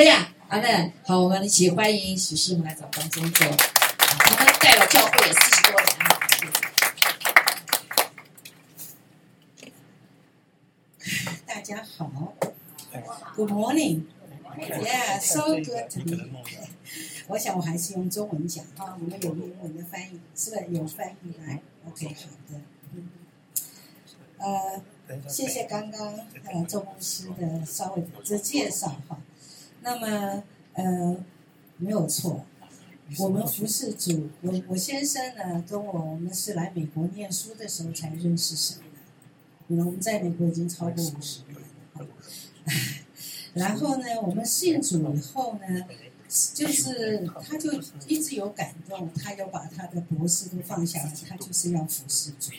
对呀，啊那好，我们一起欢迎许师母来找当中做，他们带了教会也四十多年了。大家好，Good morning，Yeah，so good to be。我想我还是用中文讲哈，我们有英文的翻译，是不是有翻译来？OK，好的。呃，谢谢刚刚呃周牧师的稍微的介绍哈。那么呃没有错，我们服侍主，我我先生呢跟我我们是来美国念书的时候才认识神的，我们在美国已经超过五十年了。然后呢，我们信主以后呢，就是他就一直有感动，他要把他的博士都放下来，他就是要服侍主。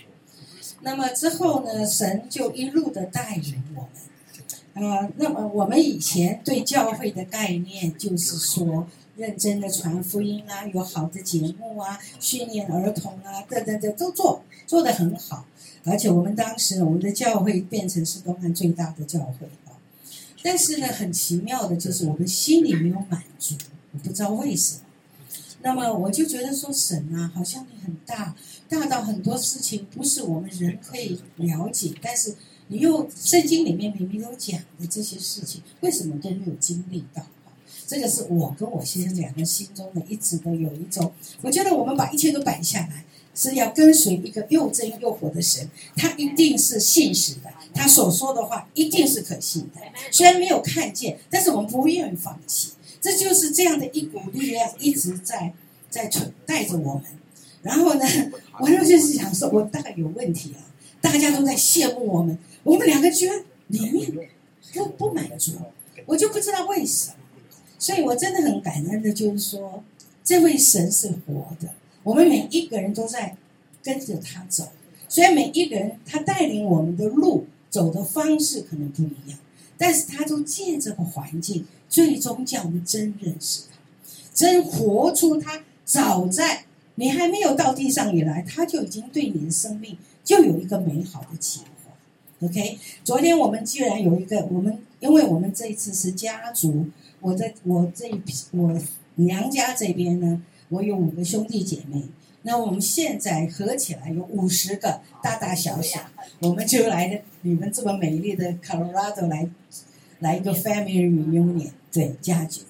那么之后呢，神就一路的带领我们。呃，那么我们以前对教会的概念就是说，认真的传福音啊，有好的节目啊，训练儿童啊，等等等都做，做得很好。而且我们当时我们的教会变成是东岸最大的教会。但是呢，很奇妙的就是我们心里没有满足，我不知道为什么。那么我就觉得说，神啊，好像你很大，大到很多事情不是我们人可以了解，但是你又圣经里面明明都讲的这些事情，为什么都没有经历到？这个是我跟我先生两个心中的一直都有一种，我觉得我们把一切都摆下来，是要跟随一个又真又活的神，他一定是信实的，他所说的话一定是可信的。虽然没有看见，但是我们不愿意放弃。这就是这样的一股力量一直在在存带着我们。然后呢，我就是想说，我大概有问题啊，大家都在羡慕我们，我们两个居然里面都不满足，我就不知道为什么。所以我真的很感恩的，就是说，这位神是活的，我们每一个人都在跟着他走。所以每一个人他带领我们的路走的方式可能不一样，但是他都借这个环境，最终叫我们真认识他，真活出他。早在你还没有到地上以来，他就已经对你的生命就有一个美好的计划。OK，昨天我们居然有一个，我们因为我们这一次是家族。我在我这一批我娘家这边呢，我有五个兄弟姐妹。那我们现在合起来有五十个大大小小，我们就来你们这么美丽的 Colorado 来来一个 family reunion，对家具。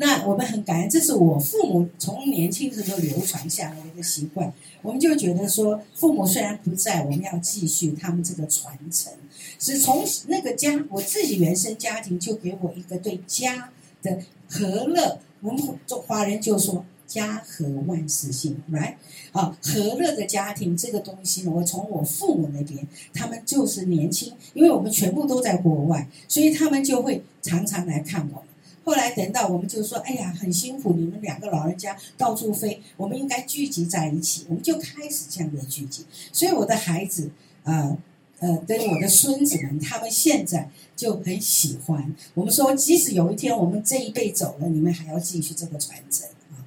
那我们很感恩，这是我父母从年轻时候流传下来的一个习惯。我们就觉得说，父母虽然不在，我们要继续他们这个传承。是从那个家，我自己原生家庭就给我一个对家。的和乐，我们中华人就说家和万事兴，right？啊，和乐的家庭这个东西呢，我从我父母那边，他们就是年轻，因为我们全部都在国外，所以他们就会常常来看我。后来等到我们就说，哎呀，很辛苦，你们两个老人家到处飞，我们应该聚集在一起，我们就开始这样的聚集。所以我的孩子呃。呃，跟我的孙子们，他们现在就很喜欢。我们说，即使有一天我们这一辈走了，你们还要继续这个传承啊。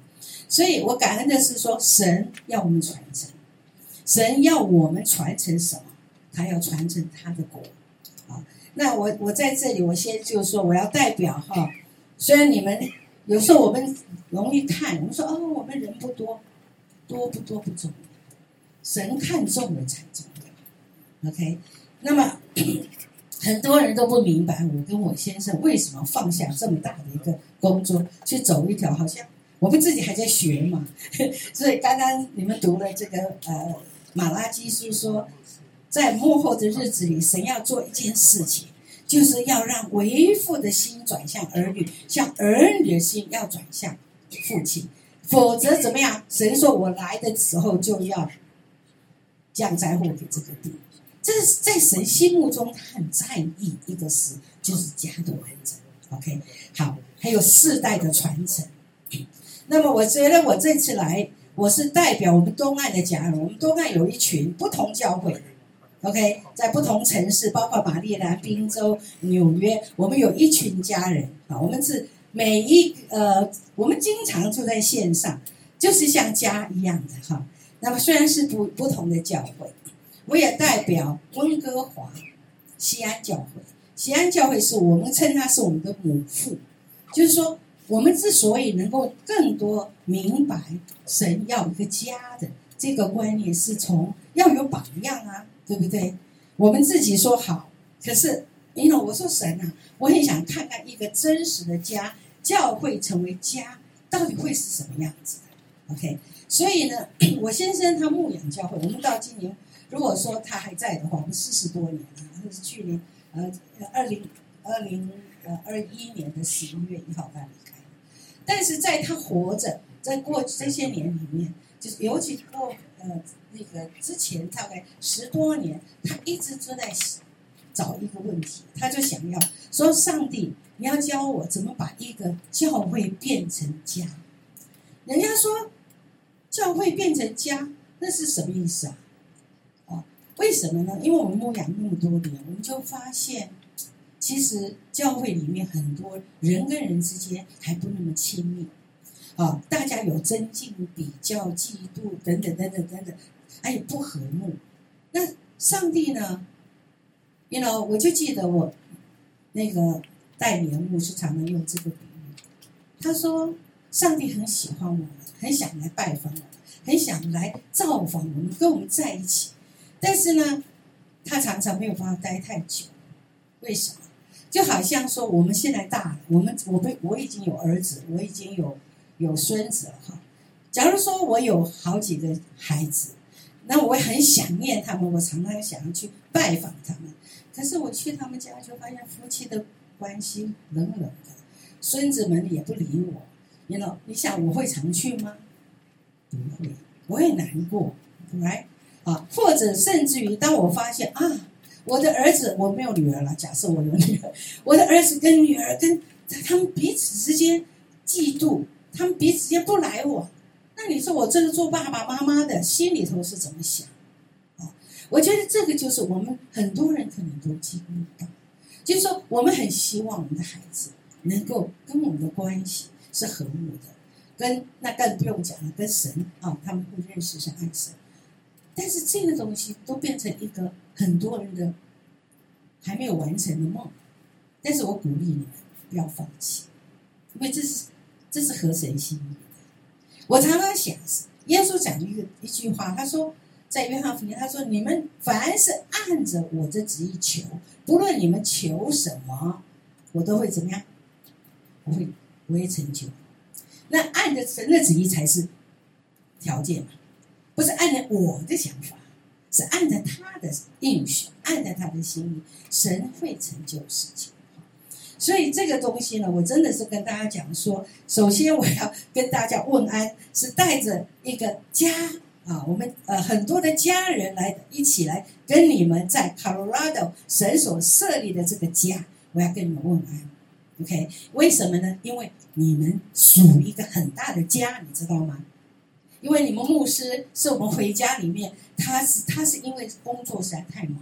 所以我感恩的是说，神要我们传承，神要我们传承什么？他要传承他的国啊。那我我在这里，我先就说，我要代表哈。虽然你们有时候我们容易看，我们说哦，我们人不多，多不多不重要，神看重了才重要。OK，那么 很多人都不明白我跟我先生为什么放下这么大的一个工作，去走一条好像我们自己还在学嘛。所以刚刚你们读了这个呃马拉基书说，在幕后的日子里，神要做一件事情，就是要让为父的心转向儿女，像儿女的心要转向父亲，否则怎么样？神说我来的时候就要降灾祸给这个地。这是在神心目中，他很在意一个事，就是家的完整。OK，好，还有世代的传承。那么，我觉得我这次来，我是代表我们东岸的家人。我们东岸有一群不同教会的，OK，在不同城市，包括马里兰、宾州、纽约，我们有一群家人啊。我们是每一呃，我们经常住在线上，就是像家一样的哈。那么，虽然是不不同的教会。我也代表温哥华西安教会，西安教会是我们称它是我们的母父就是说，我们之所以能够更多明白神要一个家的这个观念，是从要有榜样啊，对不对？我们自己说好，可是，因为我说神啊，我很想看看一个真实的家，教会成为家，到底会是什么样子的？OK，所以呢，我先生他牧养教会，我们到今年，如果说他还在的话，我们四十多年了，那是去年呃二零二零呃二一年的十一月一号他离开，但是在他活着，在过这些年里面，就是尤其过呃那个之前大概十多年，他一直都在找一个问题，他就想要说：上帝，你要教我怎么把一个教会变成家。人家说教会变成家，那是什么意思啊？啊，为什么呢？因为我们牧养那么多年，我们就发现，其实教会里面很多人跟人之间还不那么亲密。啊，大家有增进、比较、嫉妒等等等等等等，还有不和睦。那上帝呢？You know，我就记得我那个代言牧师常常用这个比喻，他说：上帝很喜欢我们，很想来拜访我们，很想来造访我们，跟我们在一起。但是呢，他常常没有办法待太久。为什么？就好像说，我们现在大了，我们我被我已经有儿子，我已经有。有孙子了哈，假如说我有好几个孩子，那我很想念他们，我常常想要去拜访他们。可是我去他们家，就发现夫妻的关系冷冷的，孙子们也不理我。你呢你想我会常去吗？不会，我也难过。来啊，或者甚至于，当我发现啊，我的儿子我没有女儿了，假设我有女儿，我的儿子跟女儿跟他们彼此之间嫉妒。他们彼此间不来往，那你说我这个做爸爸妈妈的心里头是怎么想？啊，我觉得这个就是我们很多人可能都经历到，就是说我们很希望我们的孩子能够跟我们的关系是和睦的，跟那更不用讲了，跟神啊，他们会认识是爱神，但是这个东西都变成一个很多人的还没有完成的梦，但是我鼓励你们不要放弃，因为这是。这是合神心意。我常常想，耶稣讲一个一句话，他说，在约翰福音，他说：“你们凡是按着我的旨意求，不论你们求什么，我都会怎么样？我会，我会成就。那按着神的旨意才是条件嘛，不是按照我的想法，是按照他的应许，按照他的心意，神会成就事情。”所以这个东西呢，我真的是跟大家讲说，首先我要跟大家问安，是带着一个家啊，我们呃很多的家人来一起来跟你们在 Colorado 神所设立的这个家，我要跟你们问安，OK？为什么呢？因为你们属于一个很大的家，你知道吗？因为你们牧师是我们回家里面，他是他是因为工作实在太忙，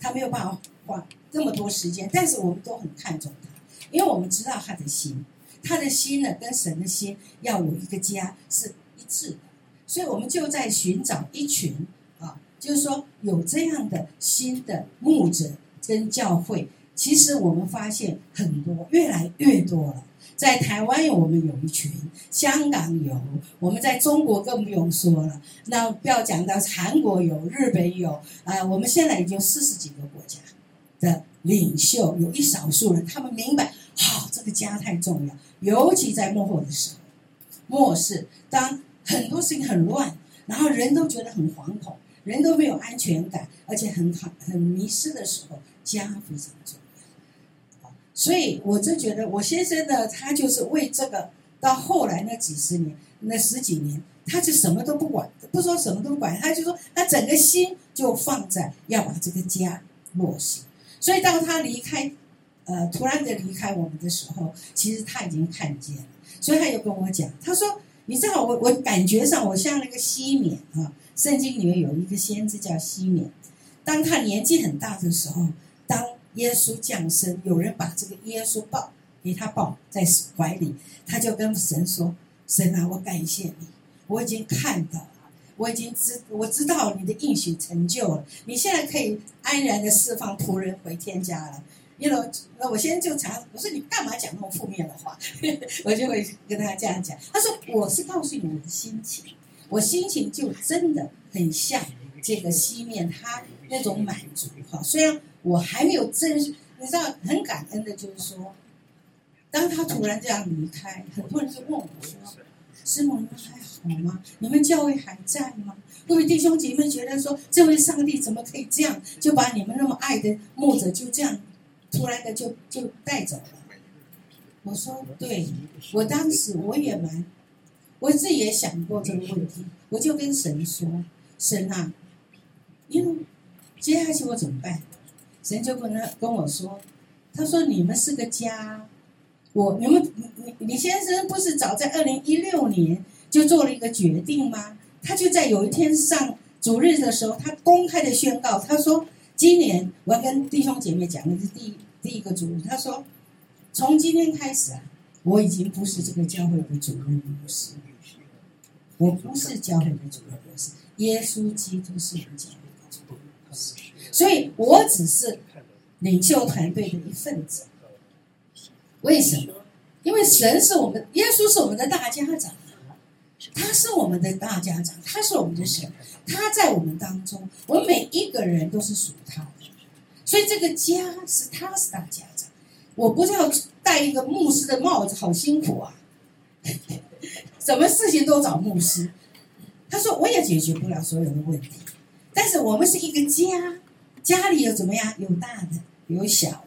他没有办法花。这么多时间，但是我们都很看重他，因为我们知道他的心，他的心呢跟神的心要有一个家是一致的，所以我们就在寻找一群啊，就是说有这样的新的牧者跟教会。其实我们发现很多，越来越多了。在台湾有我们有一群，香港有，我们在中国更不用说了。那不要讲到韩国有，日本有，啊，我们现在已经四十几个国家。的领袖有一少数人，他们明白，好，这个家太重要，尤其在幕后的时候，末世，当很多事情很乱，然后人都觉得很惶恐，人都没有安全感，而且很很很迷失的时候，家非常重要。所以我就觉得，我先生呢，他就是为这个，到后来那几十年，那十几年，他就什么都不管，不说什么都不管，他就说，他整个心就放在要把这个家落实。所以当他离开，呃，突然的离开我们的时候，其实他已经看见了。所以他又跟我讲，他说：“你知道，我我感觉上我像那个西缅啊，圣经里面有一个先知叫西缅。当他年纪很大的时候，当耶稣降生，有人把这个耶稣抱给他抱在怀里，他就跟神说：‘神啊，我感谢你，我已经看到。’”我已经知我知道你的应许成就了，你现在可以安然的释放仆人回天家了。因为那我先就查，我说你干嘛讲那么负面的话？我就会跟他这样讲。他说我是告诉你我的心情，我心情就真的很像这个西面他那种满足哈。虽然我还没有真，你知道很感恩的就是说，当他突然这样离开，很多人就问我说：“师母，你还好好吗？你们教会还在吗？”各位弟兄姐妹觉得说，这位上帝怎么可以这样就把你们那么爱的牧者就这样突然的就就带走了？我说，对我当时我也蛮，我自己也想过这个问题，我就跟神说：“神啊，因为接下去我怎么办？”神就跟他跟我说：“他说你们是个家，我你们你你先生不是早在二零一六年就做了一个决定吗？”他就在有一天上主日的时候，他公开的宣告，他说：“今年我要跟弟兄姐妹讲的是第第一个主日。他说，从今天开始啊，我已经不是这个教会的主任牧师，我不是教会的主任牧师，耶稣基督是我们教会的主任，所以我只是领袖团队的一份子。为什么？因为神是我们，耶稣是我们的大家长。”他是我们的大家长，他是我们的神，他在我们当中，我们每一个人都是属他的，所以这个家是他是大家长。我不是要戴一个牧师的帽子，好辛苦啊！什么事情都找牧师。他说我也解决不了所有的问题，但是我们是一个家，家里有怎么样？有大的，有小的。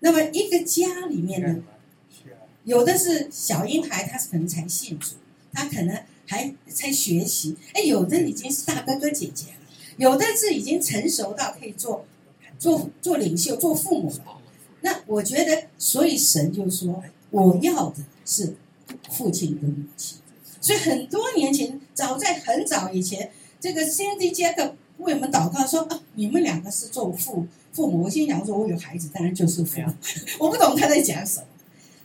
那么一个家里面呢？有的是小婴孩，他是可能才信主，他可能还在学习。哎，有的已经是大哥哥姐姐了，有的是已经成熟到可以做做做领袖、做父母了。那我觉得，所以神就说，我要的是父亲跟母亲。所以很多年前，早在很早以前，这个 Cindy 杰克为我们祷告说：“啊，你们两个是做父父母。”我心想说：“我有孩子，当然就是父母。” 我不懂他在讲什么。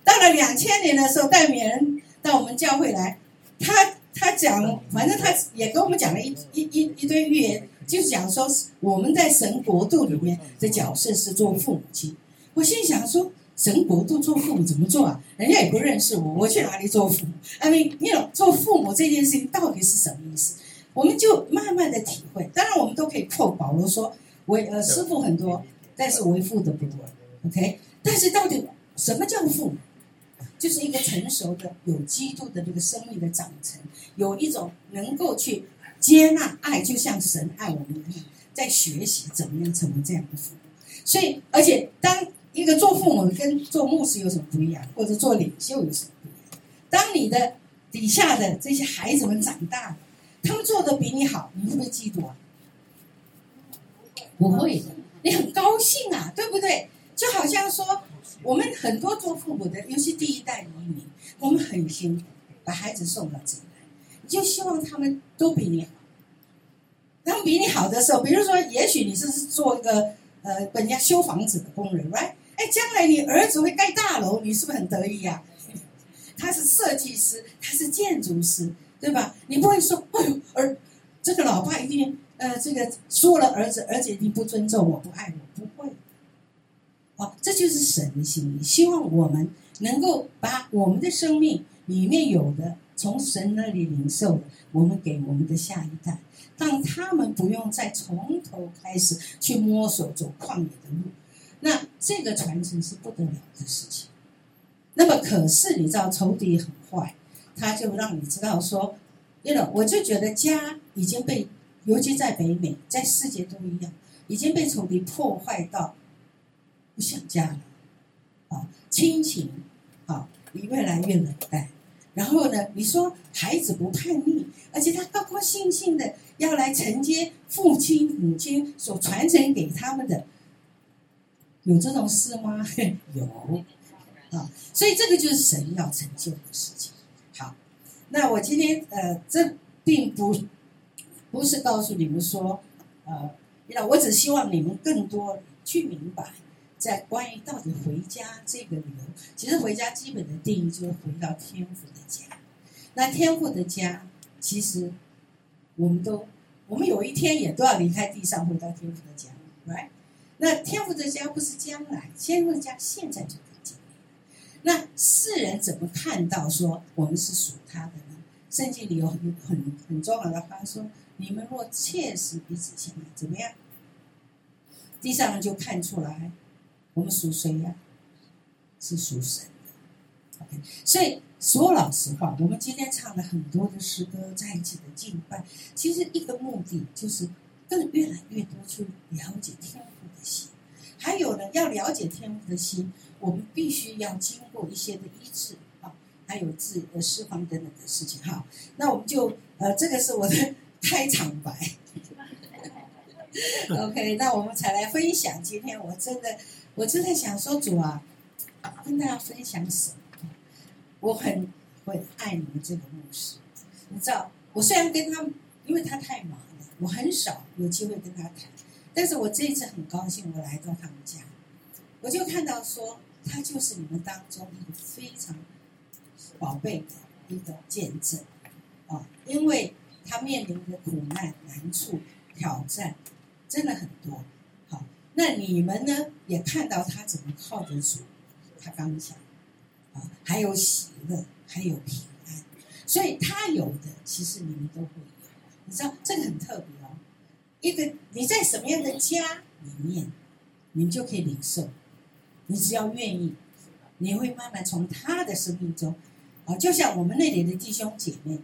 到了两千年的时候，带缅人到我们教会来，他他讲，反正他也跟我们讲了一一一一堆预言，就是讲说我们在神国度里面的角色是做父母亲。我心想说，神国度做父母怎么做啊？人家也不认识我，我去哪里做父母？I mean，你做父母这件事情到底是什么意思？我们就慢慢的体会。当然，我们都可以扣保罗说，为呃师傅很多，但是为父的不多。OK，但是到底什么叫父母？就是一个成熟的、有基督的这个生命的长成，有一种能够去接纳爱，就像神爱我们一样，在学习怎么样成为这样的父母。所以，而且当一个做父母跟做牧师有什么不一样，或者做领袖有什么不一样？当你的底下的这些孩子们长大了，他们做的比你好，你会不会嫉妒啊？不会的，你很高兴啊，对不对？就好像说。我们很多做父母的，尤其第一代移民，我们很辛苦，把孩子送到这里来，你就希望他们都比你好。他们比你好的时候，比如说，也许你是做一个呃，本家修房子的工人，right？哎，将来你儿子会盖大楼，你是不是很得意呀？他是设计师，他是建筑师，对吧？你不会说，哎呦，儿，这个老爸一定呃，这个说了儿子，儿子一定不尊重我，不爱我，不会。哦，这就是神的心意，希望我们能够把我们的生命里面有的从神那里领受的，我们给我们的下一代，让他们不用再从头开始去摸索走旷野的路。那这个传承是不得了的事情。那么，可是你知道仇敌很坏，他就让你知道说，因为我就觉得家已经被，尤其在北美，在世界都一样，已经被仇敌破坏到。不想家了，啊，亲情，啊，你越来越冷淡。然后呢，你说孩子不叛逆，而且他高高兴兴的要来承接父亲母亲所传承给他们的，有这种事吗？有，啊，所以这个就是神要成就的事情。好，那我今天呃，这并不不是告诉你们说，呃，那我只希望你们更多去明白。在关于到底回家这个理由，其实回家基本的定义就是回到天父的家。那天父的家，其实我们都，我们有一天也都要离开地上，回到天父的家，right？那天父的家不是将来，天父的家现在就在建立。那世人怎么看到说我们是属他的呢？圣经里有很很很重要的话说：“你们若切实彼此相爱，怎么样？地上人就看出来，我们属谁呀？是属神的。OK，所以说老实话，我们今天唱了很多的诗歌，在一起的敬拜，其实一个目的就是更越来越多去了解天父的心。还有呢，要了解天父的心，我们必须要经过一些的医治啊，还有治呃释放等等的事情哈。那我们就呃，这个是我的 开场白。OK，那我们才来分享。今天我真的，我就在想说，主啊，跟大家分享什么？我很会爱你们这个牧师。你知道，我虽然跟他，因为他太忙了，我很少有机会跟他谈。但是我这一次很高兴，我来到他们家，我就看到说，他就是你们当中一个非常宝贝的一个见证啊，因为他面临的苦难、难处、挑战。真的很多，好，那你们呢？也看到他怎么靠着主，他刚讲，啊，还有喜乐，还有平安，所以他有的，其实你们都会有。你知道这个很特别哦。一个你在什么样的家里面，你就可以领受。你只要愿意，你会慢慢从他的生命中，啊，就像我们那里的弟兄姐妹，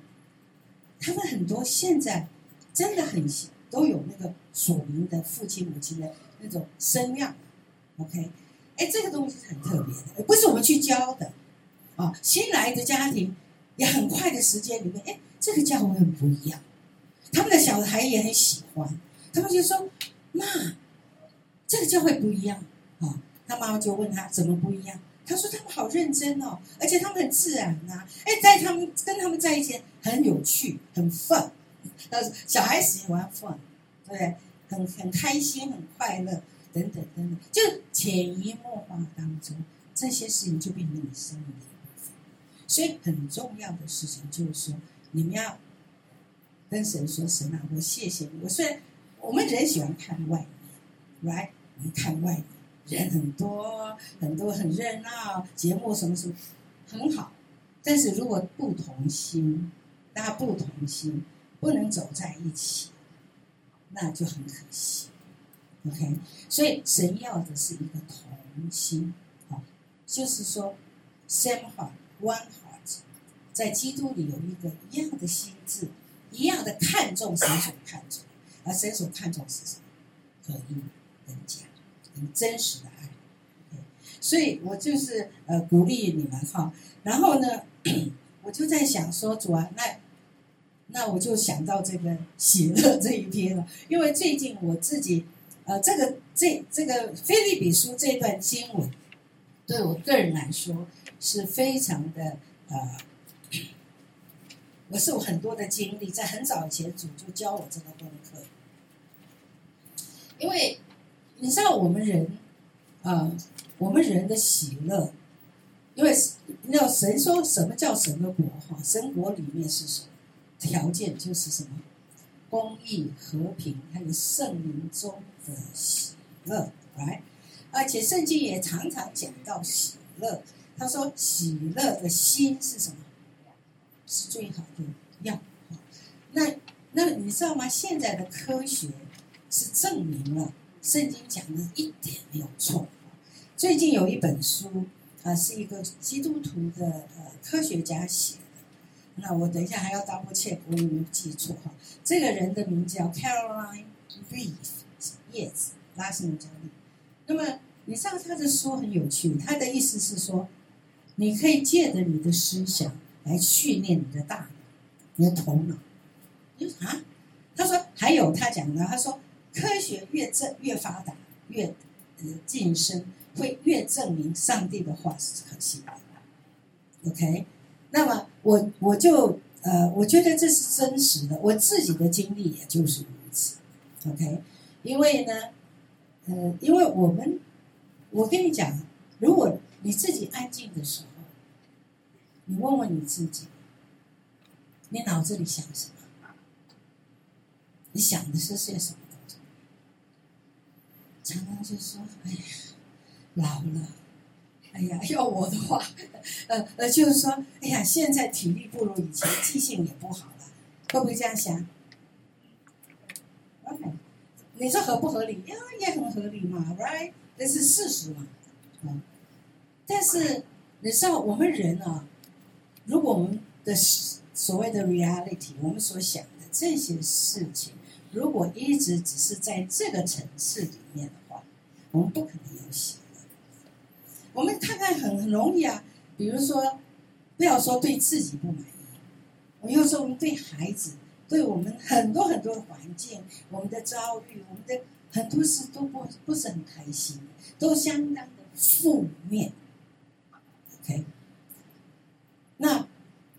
他们很多现在真的很都有那个。属灵的父亲母亲的那种声量，OK，哎，这个东西是很特别的，不是我们去教的啊。新来的家庭也很快的时间里面，哎，这个教会很不一样，他们的小孩也很喜欢，他们就说：“妈，这个教会不一样啊。”他妈妈就问他怎么不一样，他说：“他们好认真哦，而且他们很自然呐，哎，在他们跟他们在一起很有趣，很 fun，但是小孩喜欢 fun。”对，很很开心，很快乐，等等等等，就潜移默化当中，这些事情就变成你生命的一部分。所以很重要的事情就是说，你们要跟神说：“神啊，我谢谢你。我虽然我们人喜欢看外面，right？我们看外面人很多，很多很热闹，节目什么什么很好，但是如果不同心，大家不同心，不能走在一起。”那就很可惜，OK。所以神要的是一个同心，啊，就是说，same heart, one heart，在基督里有一个一样的心智，一样的看重神所看重，而神所看重是什么？合一、人家、很真实的爱。所以我就是呃鼓励你们哈，然后呢，我就在想说，主啊，那。那我就想到这个喜乐 这一篇了，因为最近我自己，呃，这个这这个菲利比书这段经文，对我个人来说是非常的呃，我是有很多的经历，在很早以前主就教我这个功课，因为你知道我们人，呃，我们人的喜乐，因为要神说什么叫神的国哈？神国里面是什么？条件就是什么？公益、和平，还有圣灵中的喜乐，来。而且圣经也常常讲到喜乐。他说：“喜乐的心是什么？是最好的药。”那那你知道吗？现在的科学是证明了圣经讲的一点没有错。最近有一本书啊，是一个基督徒的呃科学家写。那我等一下还要 double check，我有没有记错哈？这个人的名字叫 Caroline Reeve，叶子拉伸的教练。那么你知道他的书很有趣，他的意思是说，你可以借着你的思想来训练你的大脑、你的头脑。你说啊？他说还有他讲的，他说科学越证越发达，越呃晋升，会越证明上帝的话是可信的。OK。那么我我就呃，我觉得这是真实的，我自己的经历也就是如此，OK。因为呢，呃，因为我们，我跟你讲，如果你自己安静的时候，你问问你自己，你脑子里想什么？你想的是些什么东西？常常就说：“哎呀，老了，哎呀，要我的话，呃呃，就是说，哎呀，现在体力不如以前，记性也不好了，会不会这样想？OK，你说合不合理？呀，也很合理嘛，Right？这是事实嘛，嗯。但是你知道，我们人啊，如果我们的所谓的 reality，我们所想的这些事情，如果一直只是在这个层次里面的话，我们不可能有喜。我们看看很很容易啊，比如说，不要说对自己不满意，我要说我们对孩子，对我们很多很多环境，我们的遭遇，我们的很多事都不不是很开心，都相当的负面。OK，那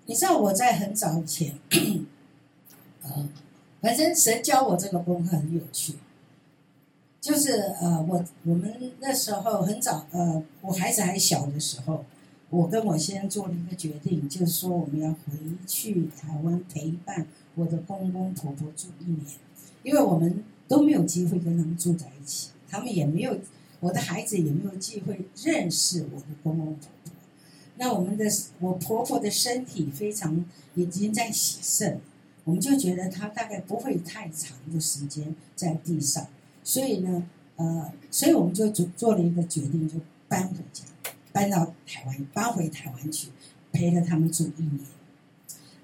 你知道我在很早以前，呃，反正神教我这个功课很有趣，就是呃，我我们那时候很早，呃，我孩子还小的时候，我跟我先生做了一个决定，就是说我们要回去台湾陪伴我的公公婆婆住一年，因为我们都没有机会跟他们住在一起，他们也没有，我的孩子也没有机会认识我的公公婆婆。那我们的我婆婆的身体非常已经在洗肾，我们就觉得她大概不会太长的时间在地上，所以呢，呃，所以我们就做做了一个决定，就搬回家，搬到台湾，搬回台湾去，陪着他们住一年。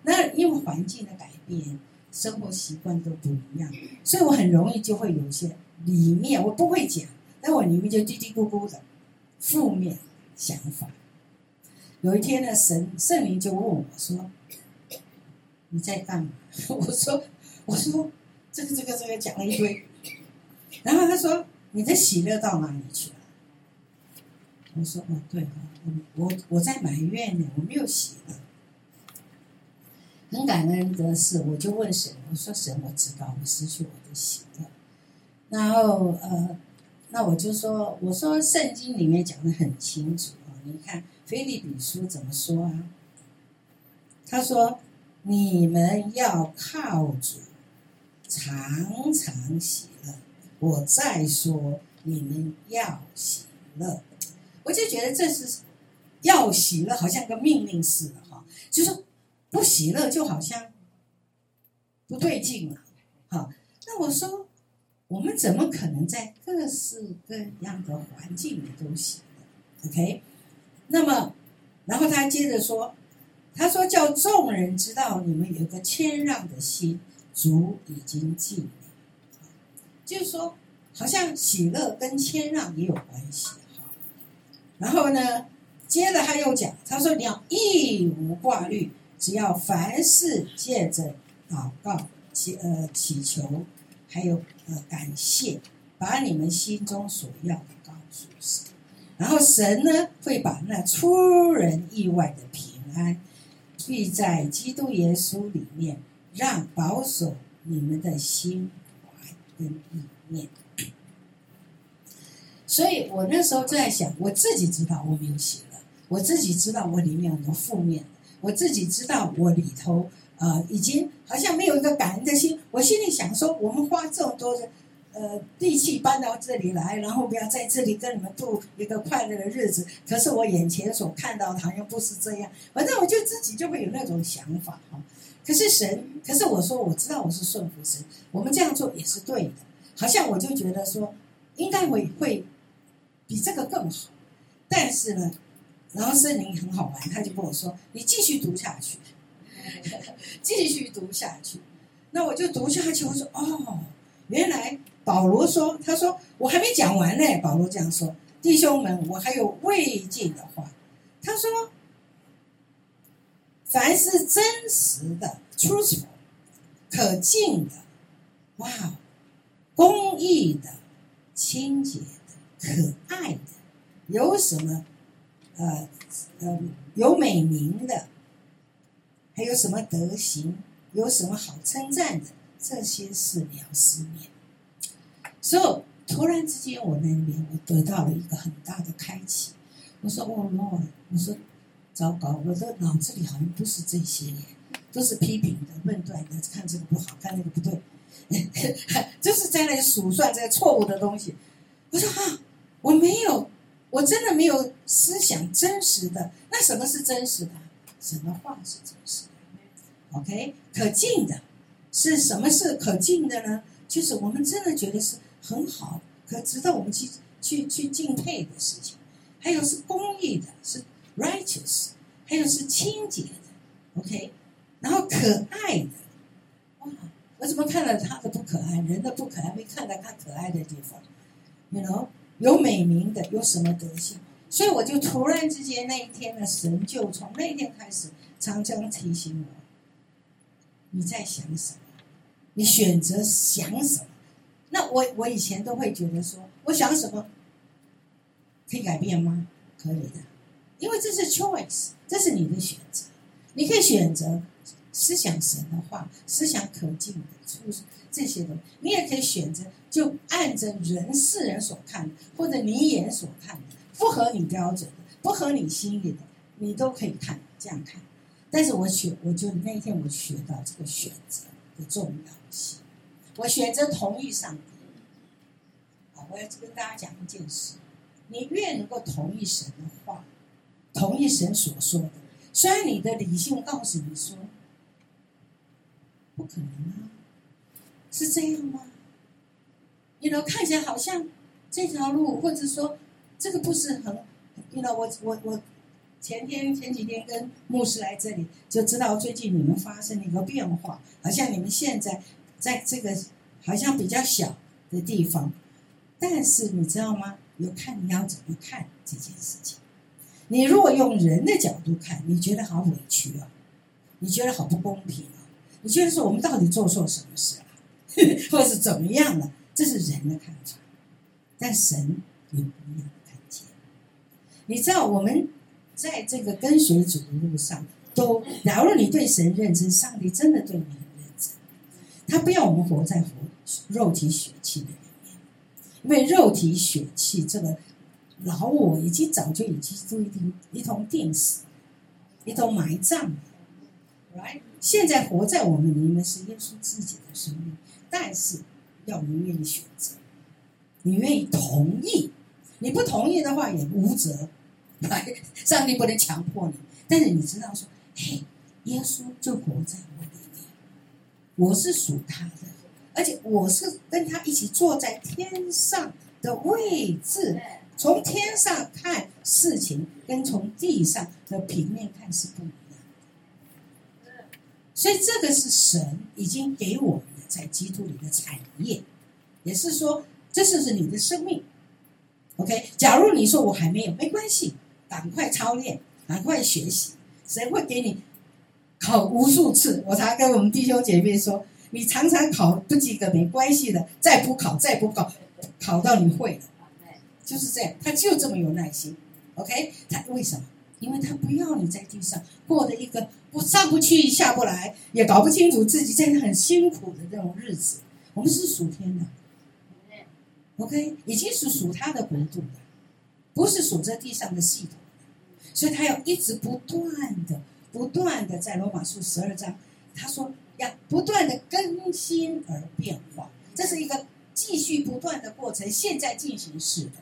那因为环境的改变，生活习惯都不一样，所以我很容易就会有些里面我不会讲，但我里面就嘀嘀咕咕的负面想法。有一天呢，神圣灵就问我说：“你在干嘛？”我说：“我说这个这个这个讲了一堆。”然后他说：“你的喜乐到哪里去了？”我说：“哦，对我我我在埋怨呢，我没有喜乐。”很感恩的是，我就问神：“我说神，我知道我失去我的喜乐。”然后呃，那我就说：“我说圣经里面讲的很清楚啊，你看。”菲利比书怎么说啊？他说：“你们要靠主，常常喜乐。”我再说：“你们要喜乐。”我就觉得这是要喜乐，好像个命令似的哈。就说不喜乐，就好像不对劲了。好，那我说，我们怎么可能在各式各样的环境里都喜乐？OK？那么，然后他接着说：“他说叫众人知道你们有个谦让的心，主已经尽了。就是说，好像喜乐跟谦让也有关系。哈，然后呢，接着他又讲，他说你要一无挂虑，只要凡事借着祷告、祈呃祈求，还有呃感谢，把你们心中所要的告诉神。”然后神呢，会把那出人意外的平安，必在基督耶稣里面，让保守你们的心怀跟意念。所以我那时候就在想，我自己知道我没有写了，我自己知道我里面很多负面，我自己知道我里头呃已经好像没有一个感恩的心。我心里想说，我们花这么多的。呃，力气搬到这里来，然后不要在这里跟你们度一个快乐的日子。可是我眼前所看到的好像不是这样，反正我就自己就会有那种想法哈。可是神，可是我说我知道我是顺服神，我们这样做也是对的。好像我就觉得说，应该会会比这个更好。但是呢，然后圣灵很好玩，他就跟我说：“你继续读下去，继续读下去。”那我就读下去，我说：“哦，原来。”保罗说：“他说我还没讲完呢。”保罗这样说：“弟兄们，我还有未尽的话。”他说：“凡是真实的、粗俗、可敬的、哇，公益的、清洁的、可爱的，有什么呃呃有美名的，还有什么德行，有什么好称赞的，这些是你要思念。”所以突然之间，我那边我得到了一个很大的开启。我说：“哦，Lord，我说糟糕，我的脑子里好像不是这些，都是批评的、论断的，看这个不好看，那个不对，就是在那数算这些错误的东西。我说啊，我没有，我真的没有思想真实的。那什么是真实的？什么话是真实的？OK，可敬的，是什么是可敬的呢？就是我们真的觉得是很好，可值得我们去去去敬佩的事情。还有是公益的，是 righteous，还有是清洁的，OK，然后可爱的，哇，我怎么看了他的不可爱，人的不可爱，没看到他可爱的地方？You know，有美名的，有什么德性？所以我就突然之间那一天呢，神就从那天开始常常提醒我：你在想什么？你选择想什么？那我我以前都会觉得说，我想什么？可以改变吗？可以的，因为这是 choice，这是你的选择。你可以选择思想神的话，思想可敬的，出这些东西。你也可以选择就按着人世人所看的，或者你眼所看的，不合你标准的，不合你心里的，你都可以看这样看。但是我选，我就那天我学到这个选择的重要性。我选择同意上帝。啊，我要跟大家讲一件事。你越能够同意神的话，同意神所说的，虽然你的理性告诉你说不可能啊，是这样吗？你能看起来好像这条路，或者说这个不是很，你知道我我我前天前几天跟牧师来这里，就知道最近你们发生了一个变化，好像你们现在在这个好像比较小的地方，但是你知道吗？要看你要怎么看这件事情。你如果用人的角度看，你觉得好委屈啊，你觉得好不公平啊，你觉得说我们到底做错什么事了，或者是怎么样了？这是人的看法，但神有不一样的看见。你知道我们在这个跟随主的路上，都假如你对神认真，上帝真的对你很认真，他不要我们活在活肉体血气的里面。因为肉体血气这个老我已经早就已经都一定一同定死，一同埋葬。来，现在活在我们里面是耶稣自己的生命，但是要你愿意选择，你愿意同意，你不同意的话也无责。上帝不能强迫你，但是你知道说，嘿，耶稣就活在我里面，我是属他的。而且我是跟他一起坐在天上的位置，从天上看事情，跟从地上的平面看是不一样的。所以这个是神已经给我们的在基督里的产业，也是说这是是你的生命。OK，假如你说我还没有，没关系，赶快操练，赶快学习，神会给你考无数次。我常跟我们弟兄姐妹说。你常常考不及格没关系的，再补考，再补考，考到你会了，就是这样。他就这么有耐心，OK？他为什么？因为他不要你在地上过的一个不上不去下不来，也搞不清楚自己在那很辛苦的这种日子。我们是属天的，OK？已经是属他的国度了，不是属这地上的系统。所以他要一直不断的、不断的在罗马书十二章，他说。要不断的更新而变化，这是一个继续不断的过程，现在进行式的。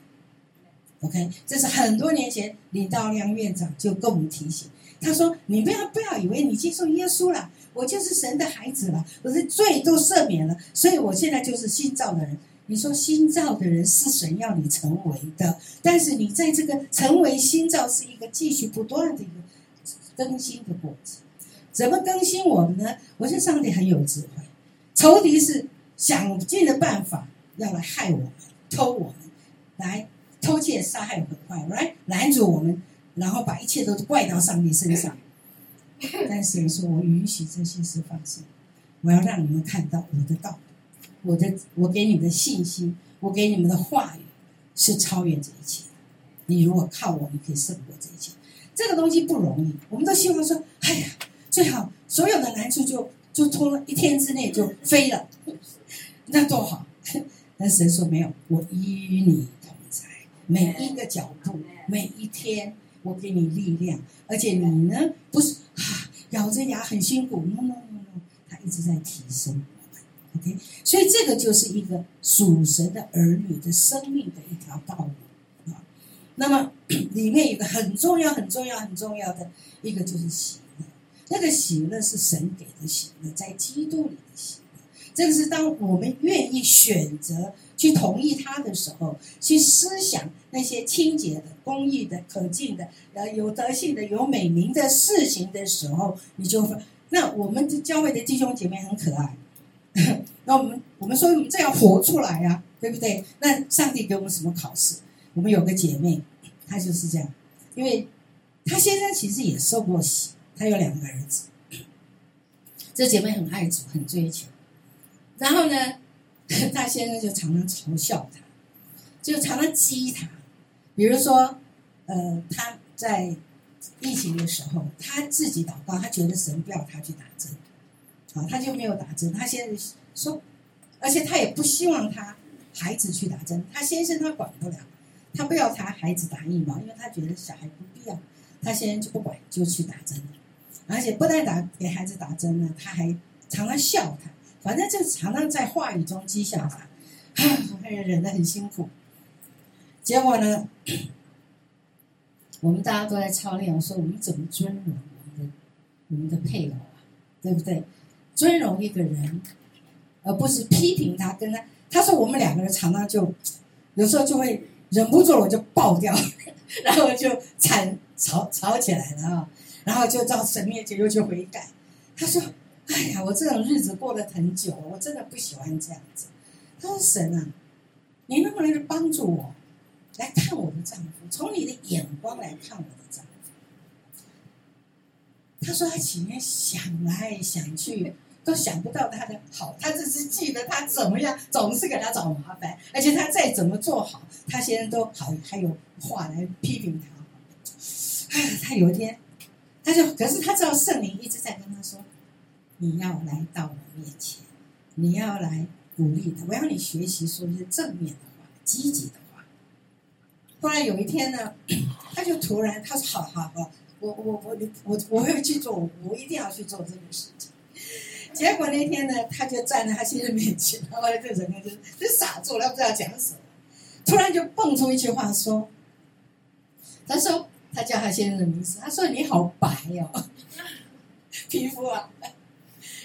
OK，这是很多年前李道亮院长就跟我们提醒，他说：“你不要不要以为你接受耶稣了，我就是神的孩子了，我的罪都赦免了，所以我现在就是新造的人。”你说新造的人是神要你成为的，但是你在这个成为新造是一个继续不断的一个更新的过程。怎么更新我们呢？我觉得上帝很有智慧，仇敌是想尽的办法要来害我们、偷我们，来偷窃、杀害、毁坏，来拦阻我们，然后把一切都怪到上帝身上。但是说，我允许这些事发生，我要让你们看到我的道，我的我给你们的信心，我给你们的话语是超越这一切。你如果靠我，你可以胜过这一切。这个东西不容易，我们都希望说，哎呀。最好所有的难处就就拖了一天之内就飞了，那多好！但神说没有，我与你，每一个脚步，每一天，我给你力量，而且你呢，不是啊，咬着牙很辛苦，no no no no，他一直在提升我们。OK，所以这个就是一个属神的儿女的生命的一条道路啊。那么 里面有个很重要、很重要、很重要的一个就是喜乐，那个喜乐是神给的喜乐，在基督里的喜乐。这个是当我们愿意选择去同意他的时候，去思想那些清洁的、公益的、可敬的、呃有德性的、有美名的事情的时候，你就。那我们这教会的弟兄姐妹很可爱。那我们我们说我们这样活出来呀，对不对？那上帝给我们什么考试？我们有个姐妹，她就是这样，因为她先生其实也受过洗，她有两个儿子。这姐妹很爱主，很追求。然后呢，她先生就常常嘲笑她，就常常激她。比如说，呃，他在疫情的时候，他自己祷告，他觉得神不要他去打针。啊，他就没有打针。他现在说，而且他也不希望他孩子去打针。他先生他管不了，他不要他孩子打疫苗，因为他觉得小孩不必要。他先生就不管，就去打针了。而且不但打给孩子打针呢，他还常常笑他，反正就常常在话语中讥笑他，哎呀，忍得很辛苦。结果呢，我们大家都在操练，我说我们怎么尊荣我们的我们的配偶啊，对不对？尊荣一个人，而不是批评他。跟他他说我们两个人常常就有时候就会忍不住，我就爆掉，然后就惨吵吵起来了啊！然后就到神面前又去悔改。他说：“哎呀，我这种日子过得很久，我真的不喜欢这样子。”他说：“神啊，你能不能帮助我来看我的丈夫，从你的眼光来看我的丈夫？”他说：“他前面想来想去。”都想不到他的好，他只是记得他怎么样，总是给他找麻烦，而且他再怎么做好，他现在都好还有话来批评他。哎，他有一天，他就可是他知道圣灵一直在跟他说：“你要来到我面前，你要来鼓励他，我要你学习说一些正面的话、积极的话。”突然有一天呢，他就突然他说：“好好好，我我我我我会去做，我一定要去做这个事情。”结果那天呢，他就站在他先生面前，然后这人呢就就傻住了，不知道讲什么。突然就蹦出一句话说：“他说他叫他先生的名字，他说你好白哦，皮肤啊，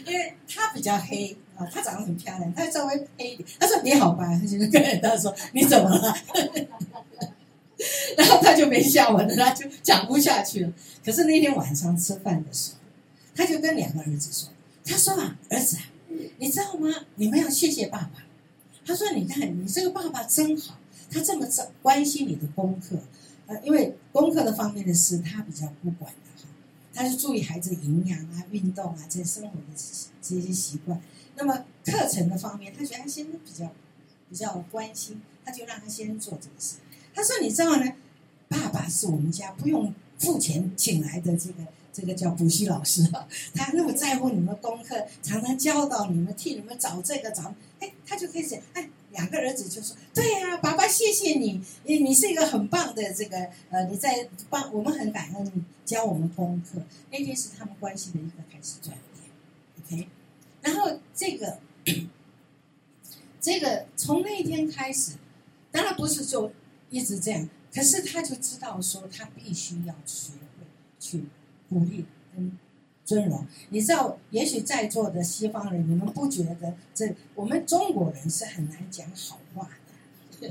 因为他比较黑啊，他长得很漂亮，他稍微黑一点。他说你好白，他就跟他说你怎么了？然后他就没下文了，他就讲不下去了。可是那天晚上吃饭的时候，他就跟两个儿子说。他说啊，儿子啊，你知道吗？你们要谢谢爸爸。他说，你看你这个爸爸真好，他这么关关心你的功课，呃，因为功课的方面的事他比较不管的哈，他是注意孩子营养啊、运动啊这些生活的这些习惯。那么课程的方面，他觉得他先生比较比较关心，他就让他先做这个事。他说，你知道呢，爸爸是我们家不用付钱请来的这个。这个叫补习老师哈，他那么在乎你们功课，常常教导你们，替你们找这个找，哎，他就可以讲，哎，两个儿子就说，对呀，爸爸谢谢你，你你是一个很棒的这个，呃，你在帮我们很感恩你教我们功课，那天是他们关系的一个开始转变，OK，然后这个这个从那天开始，当然不是就一直这样，可是他就知道说他必须要学会去。鼓励跟尊荣，你知道，也许在座的西方人，你们不觉得这我们中国人是很难讲好话的。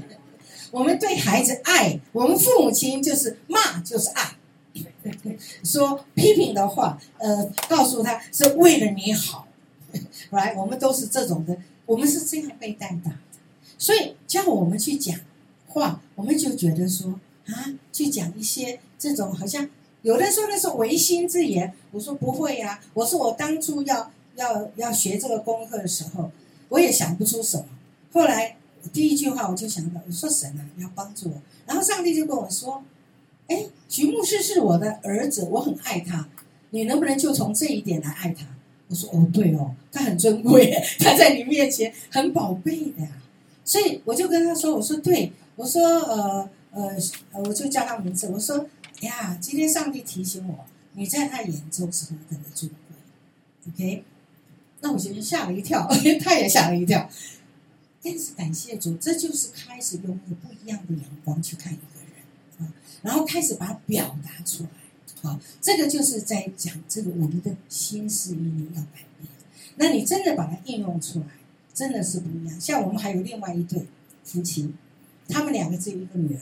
我们对孩子爱，我们父母亲就是骂就是爱，说批评的话，呃，告诉他是为了你好，来，我们都是这种的，我们是这样被带大的，所以叫我们去讲话，我们就觉得说啊，去讲一些这种好像。有人说那是违心之言，我说不会呀。我说我当初要要要学这个功课的时候，我也想不出什么。后来第一句话我就想到，我说神啊，你要帮助我。然后上帝就跟我说：“哎，徐牧师是我的儿子，我很爱他，你能不能就从这一点来爱他？”我说：“哦，对哦，他很珍贵，他在你面前很宝贝的。”所以我就跟他说：“我说对，我说呃呃，我就叫他名字，我说。”呀，今天上帝提醒我，你在他眼中是何等的尊贵，OK？那我先生吓了一跳，他也吓了一跳。但是感谢主，这就是开始用一个不一样的眼光去看一个人啊，然后开始把它表达出来。好，这个就是在讲这个我们的心思意念要改变。那你真的把它应用出来，真的是不一样。像我们还有另外一对夫妻，他们两个只有一个女儿，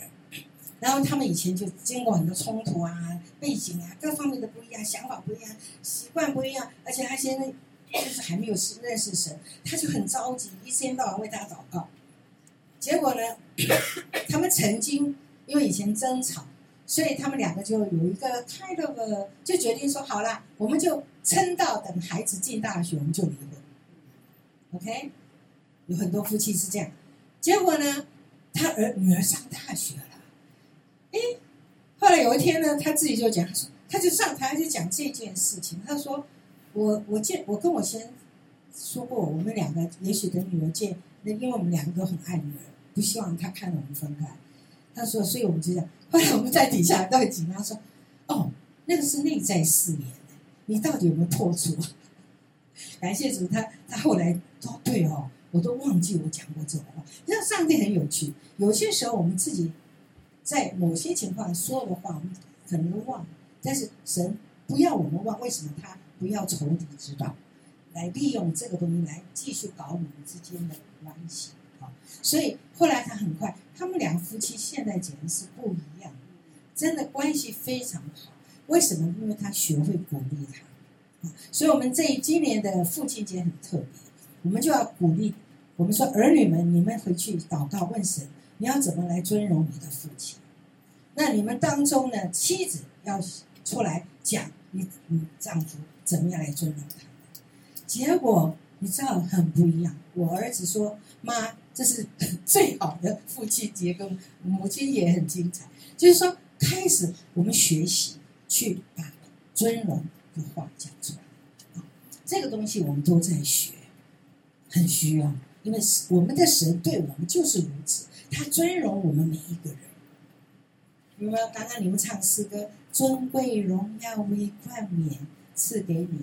然后他们以前就经过很多冲突啊、背景啊各方面的不一样，想法不一样，习惯不一样，而且他现在就是还没有认识神，他就很着急，一天到晚为他祷告。结果呢，他们曾经因为以前争吵。所以他们两个就有一个开了个，就决定说好了，我们就撑到等孩子进大学，我们就离婚。OK，有很多夫妻是这样。结果呢，他儿女儿上大学了，哎，后来有一天呢，他自己就讲，他说他就上台就讲这件事情。他说我我见我跟我先说过，我们两个也许等女儿见，那因为我们两个都很爱女儿，不希望她看到我们分开。他说，所以我们就讲。后来我们在底下都很紧张，说：“哦，那个是内在誓言，你到底有没有破除？”感谢主，他他后来说：“对哦，我都忘记我讲过这种话。”那上帝很有趣，有些时候我们自己在某些情况说的话，我们可能忘了，但是神不要我们忘，为什么他不要仇敌知道，来利用这个东西来继续搞你们之间的关系啊？所以后来他很快，他们两夫妻现在简直是不一样，真的关系非常好。为什么？因为他学会鼓励他啊！所以我们这今年的父亲节很特别，我们就要鼓励我们说儿女们，你们回去祷告问神，你要怎么来尊荣你的父亲？那你们当中呢，妻子要出来讲你你丈夫怎么样来尊荣他？结果你知道很不一样。我儿子说：“妈。”这是最好的父亲节，跟母亲也很精彩。就是说，开始我们学习去把尊荣的话讲出来，这个东西我们都在学，很需要，因为我们的神对我们就是如此，他尊荣我们每一个人。有没有？刚刚你们唱诗歌，尊贵荣耀为冠冕赐给你，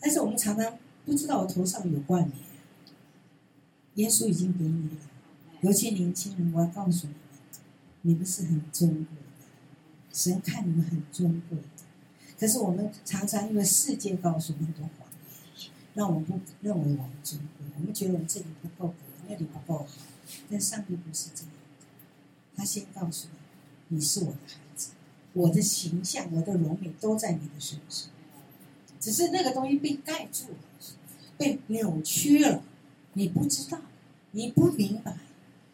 但是我们常常不知道我头上有冠冕。耶稣已经给你了，尤其年轻人，我要告诉你们，你们是很尊贵的，神看你们很尊贵的。可是我们常常因为世界告诉很多谎言，让我们不认为我们尊贵，我们觉得我们这里不够格，那里不够好。但上帝不是这样的，他先告诉你，你是我的孩子，我的形象、我的荣美都在你的身上，只是那个东西被盖住了，被扭曲了。你不知道，你不明白，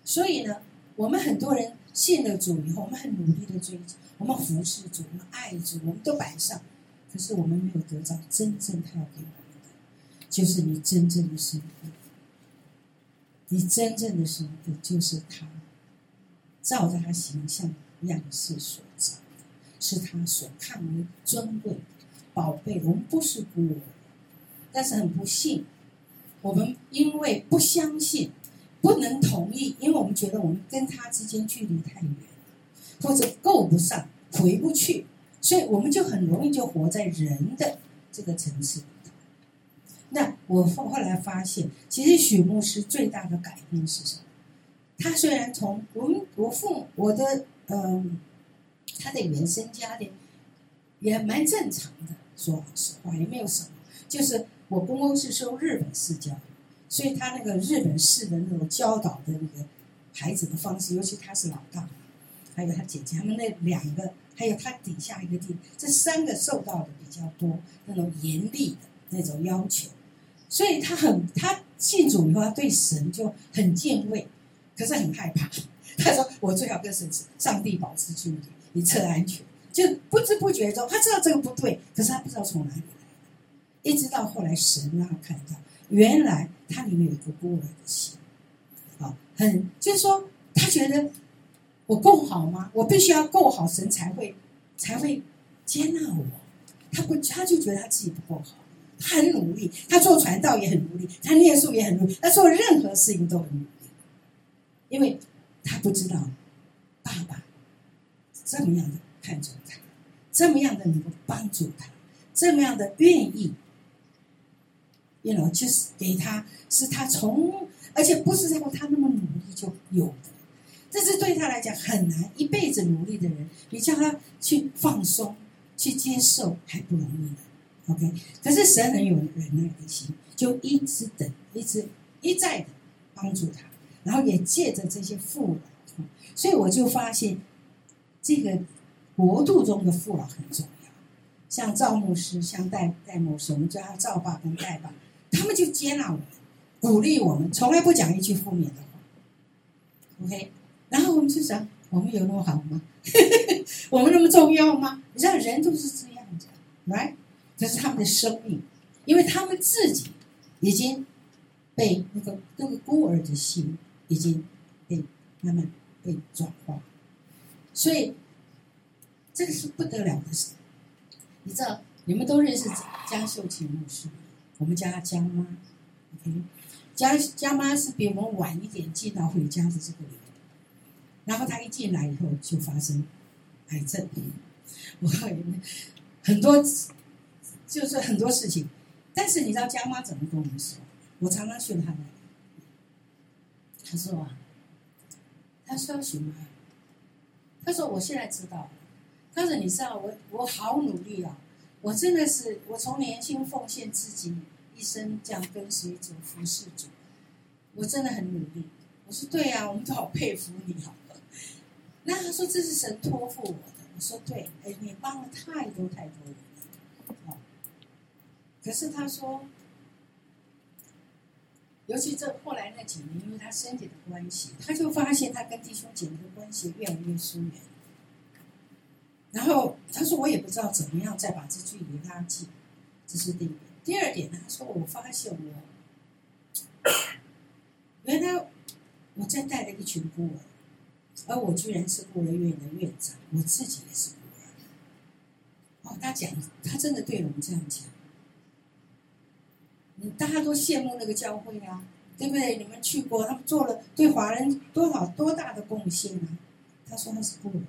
所以呢，我们很多人信了主以后，我们很努力的追求，我们服侍主，我们爱主，我们都摆上，可是我们没有得到真正他要给我，就是你真正的身份。你真正的身份就是他，照着他形象样式所造的，是他所看为尊贵、宝贝。我们不是孤儿，但是很不幸。我们因为不相信，不能同意，因为我们觉得我们跟他之间距离太远，或者够不上，回不去，所以我们就很容易就活在人的这个层次里。那我后后来发现，其实许牧师最大的改变是什么？他虽然从我们我父母我的嗯，他的原生家庭也蛮正常的，说老实话也没有什么，就是。我公公是受日本式教育，所以他那个日本式的那种教导的那个孩子的方式，尤其他是老大，还有他姐姐，他们那两个，还有他底下一个弟，这三个受到的比较多那种严厉的那种要求，所以他很他信主以后，他对神就很敬畏，可是很害怕。他说：“我最好跟神、上帝保持距离，以测安全。”就不知不觉中，他知道这个不对，可是他不知道从哪里来。一直到后来，神让他看到，原来他里面有一个孤儿的心，啊，很就是说，他觉得我够好吗？我必须要够好，神才会才会接纳我。他不，他就觉得他自己不够好，他很努力，他做传道也很努力，他念书也很努力，他做任何事情都很努力，因为他不知道爸爸这么样的看重他，这么样的能够帮助他，这么样的愿意。，you know，就是给他是他从，而且不是在他那么努力就有的，这是对他来讲很难，一辈子努力的人，你叫他去放松、去接受还不容易呢。OK，可是神很有忍耐的心，就一直等，一直一再的帮助他，然后也借着这些父老，所以我就发现这个国度中的父老很重要。像赵牧师、像戴戴牧师，我们叫他赵爸跟戴爸，他们就接纳我们，鼓励我们，从来不讲一句负面的话。OK，然后我们就想，我们有那么好吗？我们那么重要吗？你知道，人都是这样子，right？这是他们的生命，因为他们自己已经被那个那个孤儿的心已经被慢慢被转化，所以这个是不得了的事。你知道，你们都认识江秀琴牧师，我们家江妈。OK，江江妈是比我们晚一点进到回家的这个里，然后她一进来以后就发生癌症，我很多。就是很多事情，但是你知道江妈怎么跟我们说？我常常去他那里，他说啊，他说什么？他说我现在知道了。他说你知道我我好努力啊，我真的是我从年轻奉献自己一生这样跟随主服侍主，我真的很努力。我说对呀，我们都好佩服你啊。那他说这是神托付我的。我说对，哎，你帮了太多太多人。可是他说，尤其这后来那几年，因为他身体的关系，他就发现他跟弟兄姐妹的关系越来越疏远。然后他说：“我也不知道怎么样再把这距离拉近。”这是第一点。第二点呢，他说：“我发现我原来我在带了一群孤儿，而我居然是孤儿院的院长，我自己也是孤儿。”哦，他讲，他真的对我们这样讲。你大家都羡慕那个教会啊，对不对？你们去过，他们做了对华人多少多大的贡献啊？他说他是孤儿，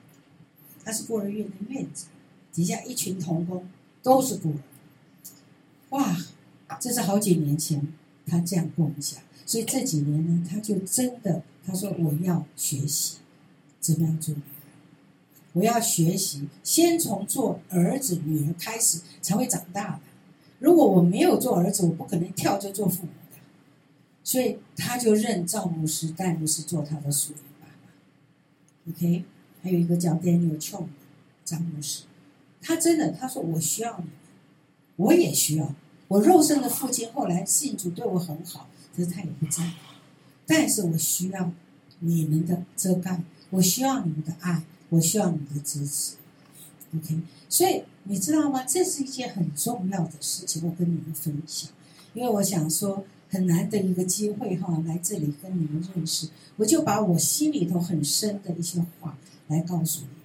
他是孤儿院的院长，底下一群童工都是孤儿。哇，这是好几年前他这样跟我们讲，所以这几年呢，他就真的他说我要学习怎么样做女儿，我要学习先从做儿子女儿开始，才会长大的。如果我没有做儿子，我不可能跳着做父母的，所以他就认赵牧师、戴牧师做他的属灵爸爸。OK，还有一个叫 Daniel Chong 的张牧师，他真的他说我需要你们，我也需要。我肉身的父亲后来信主对我很好，可是他也不在，但是我需要你们的遮盖，我需要你们的爱，我需要你们的支持。OK，所以。你知道吗？这是一件很重要的事情，我跟你们分享。因为我想说，很难得一个机会哈，来这里跟你们认识，我就把我心里头很深的一些话来告诉你们。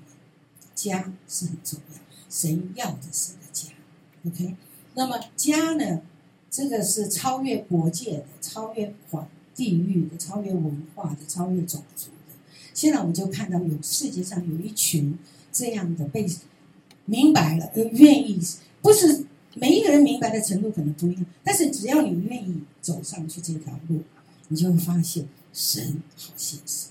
家是很重要，神要的是个家。OK，那么家呢？这个是超越国界的，超越环地域的，超越文化的，超越种族的。现在我们就看到有世界上有一群这样的被。明白了，呃，愿意不是每一个人明白的程度可能不一样，但是只要你愿意走上去这条路，你就会发现神好现实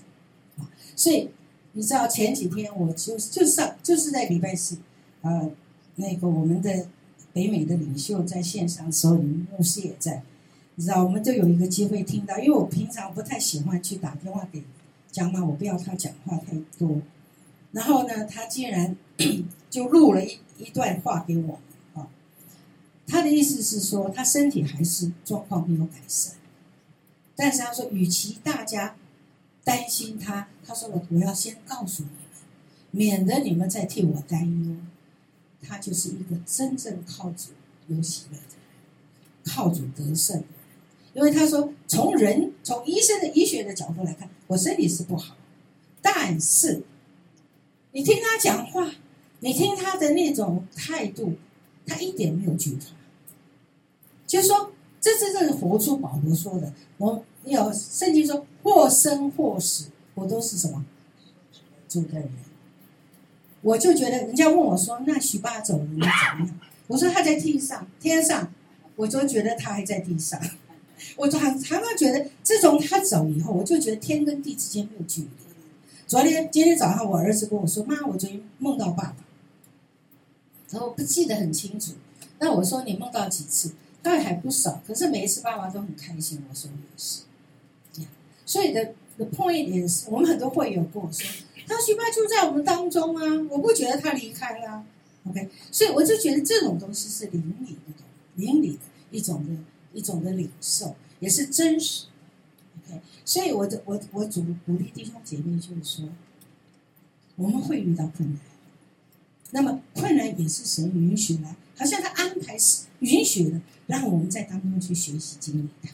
啊！所以你知道前几天我就就上就是在礼拜四，呃，那个我们的北美的领袖在线上的时候，牧师也在，你知道我们都有一个机会听到，因为我平常不太喜欢去打电话给江妈，我不要他讲话太多，然后呢，他竟然。就录了一一段话给我们啊，他的意思是说，他身体还是状况没有改善，但是他说，与其大家担心他，他说我我要先告诉你们，免得你们再替我担忧。他就是一个真正靠主有喜乐的人，靠主得胜的人。因为他说，从人从医生的医学的角度来看，我身体是不好，但是你听他讲话。你听他的那种态度，他一点没有惧怕，就是说，这真正是活出保罗说的。我有圣经说，或生或死，我都是什么主的人。我就觉得，人家问我说：“那许巴走了，你怎么样？”我说：“他在地上，天上我就觉得他还在地上。我就常常常觉得，自从他走以后，我就觉得天跟地之间没有距离。昨天今天早上，我儿子跟我说：“妈，我昨天梦到爸爸。”我不记得很清楚。那我说：“你梦到几次？”当然还不少，可是每一次爸爸都很开心。我说：“也是。”所以的的 point 是，我们很多会友跟我说：“他徐爸就在我们当中啊，我不觉得他离开了。”OK，所以我就觉得这种东西是灵里的，灵里的一种的。一种的领受也是真实，OK，所以我的我我主鼓励弟兄姐妹就是说，我们会遇到困难，那么困难也是神允许的，好像他安排是允许的，让我们在当中去学习经历它，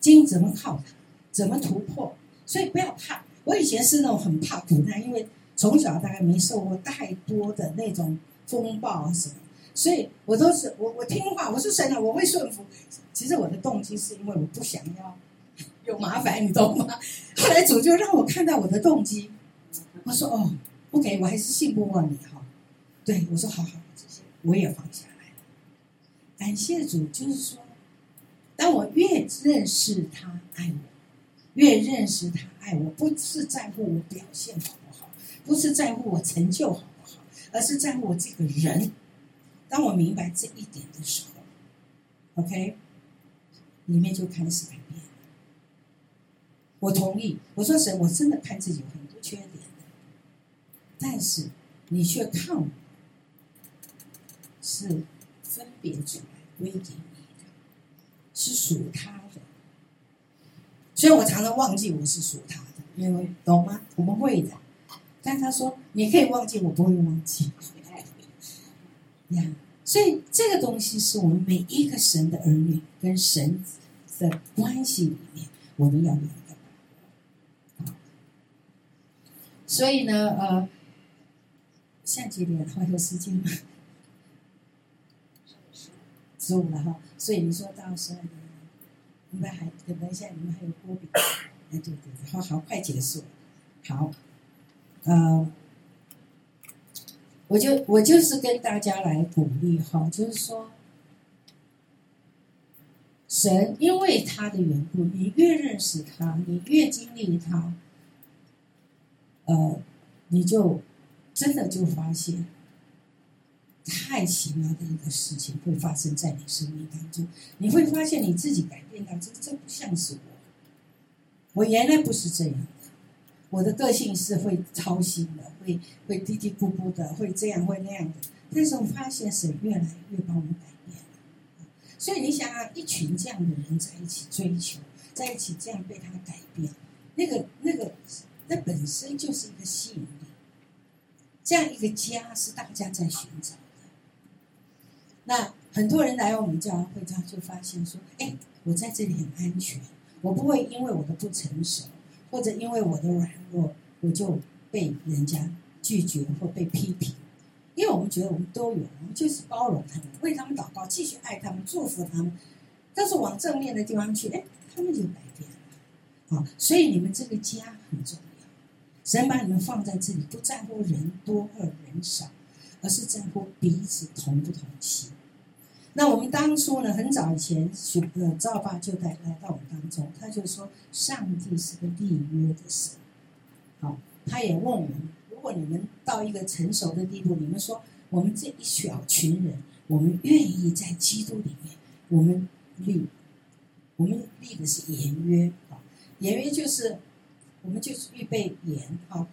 经怎么靠它，怎么突破，所以不要怕。我以前是那种很怕苦难，因为从小大概没受过太多的那种风暴啊什么。所以我都是我我听话，我是神啊，我会顺服。其实我的动机是因为我不想要 有麻烦，你懂吗？后来主就让我看到我的动机，我说哦，OK，我还是信不过你哈。对我说好好，这些我也放下来。感谢主，就是说，当我越认识他爱我，越认识他爱我，不是在乎我表现好不好，不是在乎我成就好不好，而是在乎我这个人。当我明白这一点的时候，OK，里面就开始改变。我同意，我说神，我真的看自己很多缺点，但是你却看我是分别出来归给你的，是属他的。所以我常常忘记我是属他的，因为懂吗？我们会的，但他说你可以忘记，我不会忘记。呀。所以这个东西是我们每一个神的儿女跟神的关系里面，我们要有一个所以呢，呃，下几点？还有时间？十五了哈。所以你说到十二点，你们还等一下，你们还有波比？哎，对对，好好快结束。好，呃。我就我就是跟大家来鼓励哈，就是说，神因为他的缘故，你越认识他，你越经历他，呃，你就真的就发现太奇妙的一个事情会发生在你生命当中，你会发现你自己改变到这这不像是我，我原来不是这样。我的个性是会操心的，会会嘀嘀咕咕的，会这样会那样的。但是我发现神越来越帮我改变了，所以你想啊，一群这样的人在一起追求，在一起这样被他改变，那个那个那本身就是一个吸引力。这样一个家是大家在寻找。那很多人来我们教会，他就发现说：“哎，我在这里很安全，我不会因为我的不成熟。”或者因为我的软弱，我就被人家拒绝或被批评，因为我们觉得我们都有，我们就是包容他们，为他们祷告，继续爱他们，祝福他们。但是往正面的地方去，哎，他们就改变了。啊，所以你们这个家很重要。神把你们放在这里，不在乎人多或人少，而是在乎彼此同不同气。那我们当初呢，很早以前，呃，赵爸就带来到我们当中，他就说，上帝是个立约的神，好，他也问我们，如果你们到一个成熟的地步，你们说，我们这一小群人，我们愿意在基督里面，我们立，我们立的是言约，啊，言约就是，我们就是预备言，哈，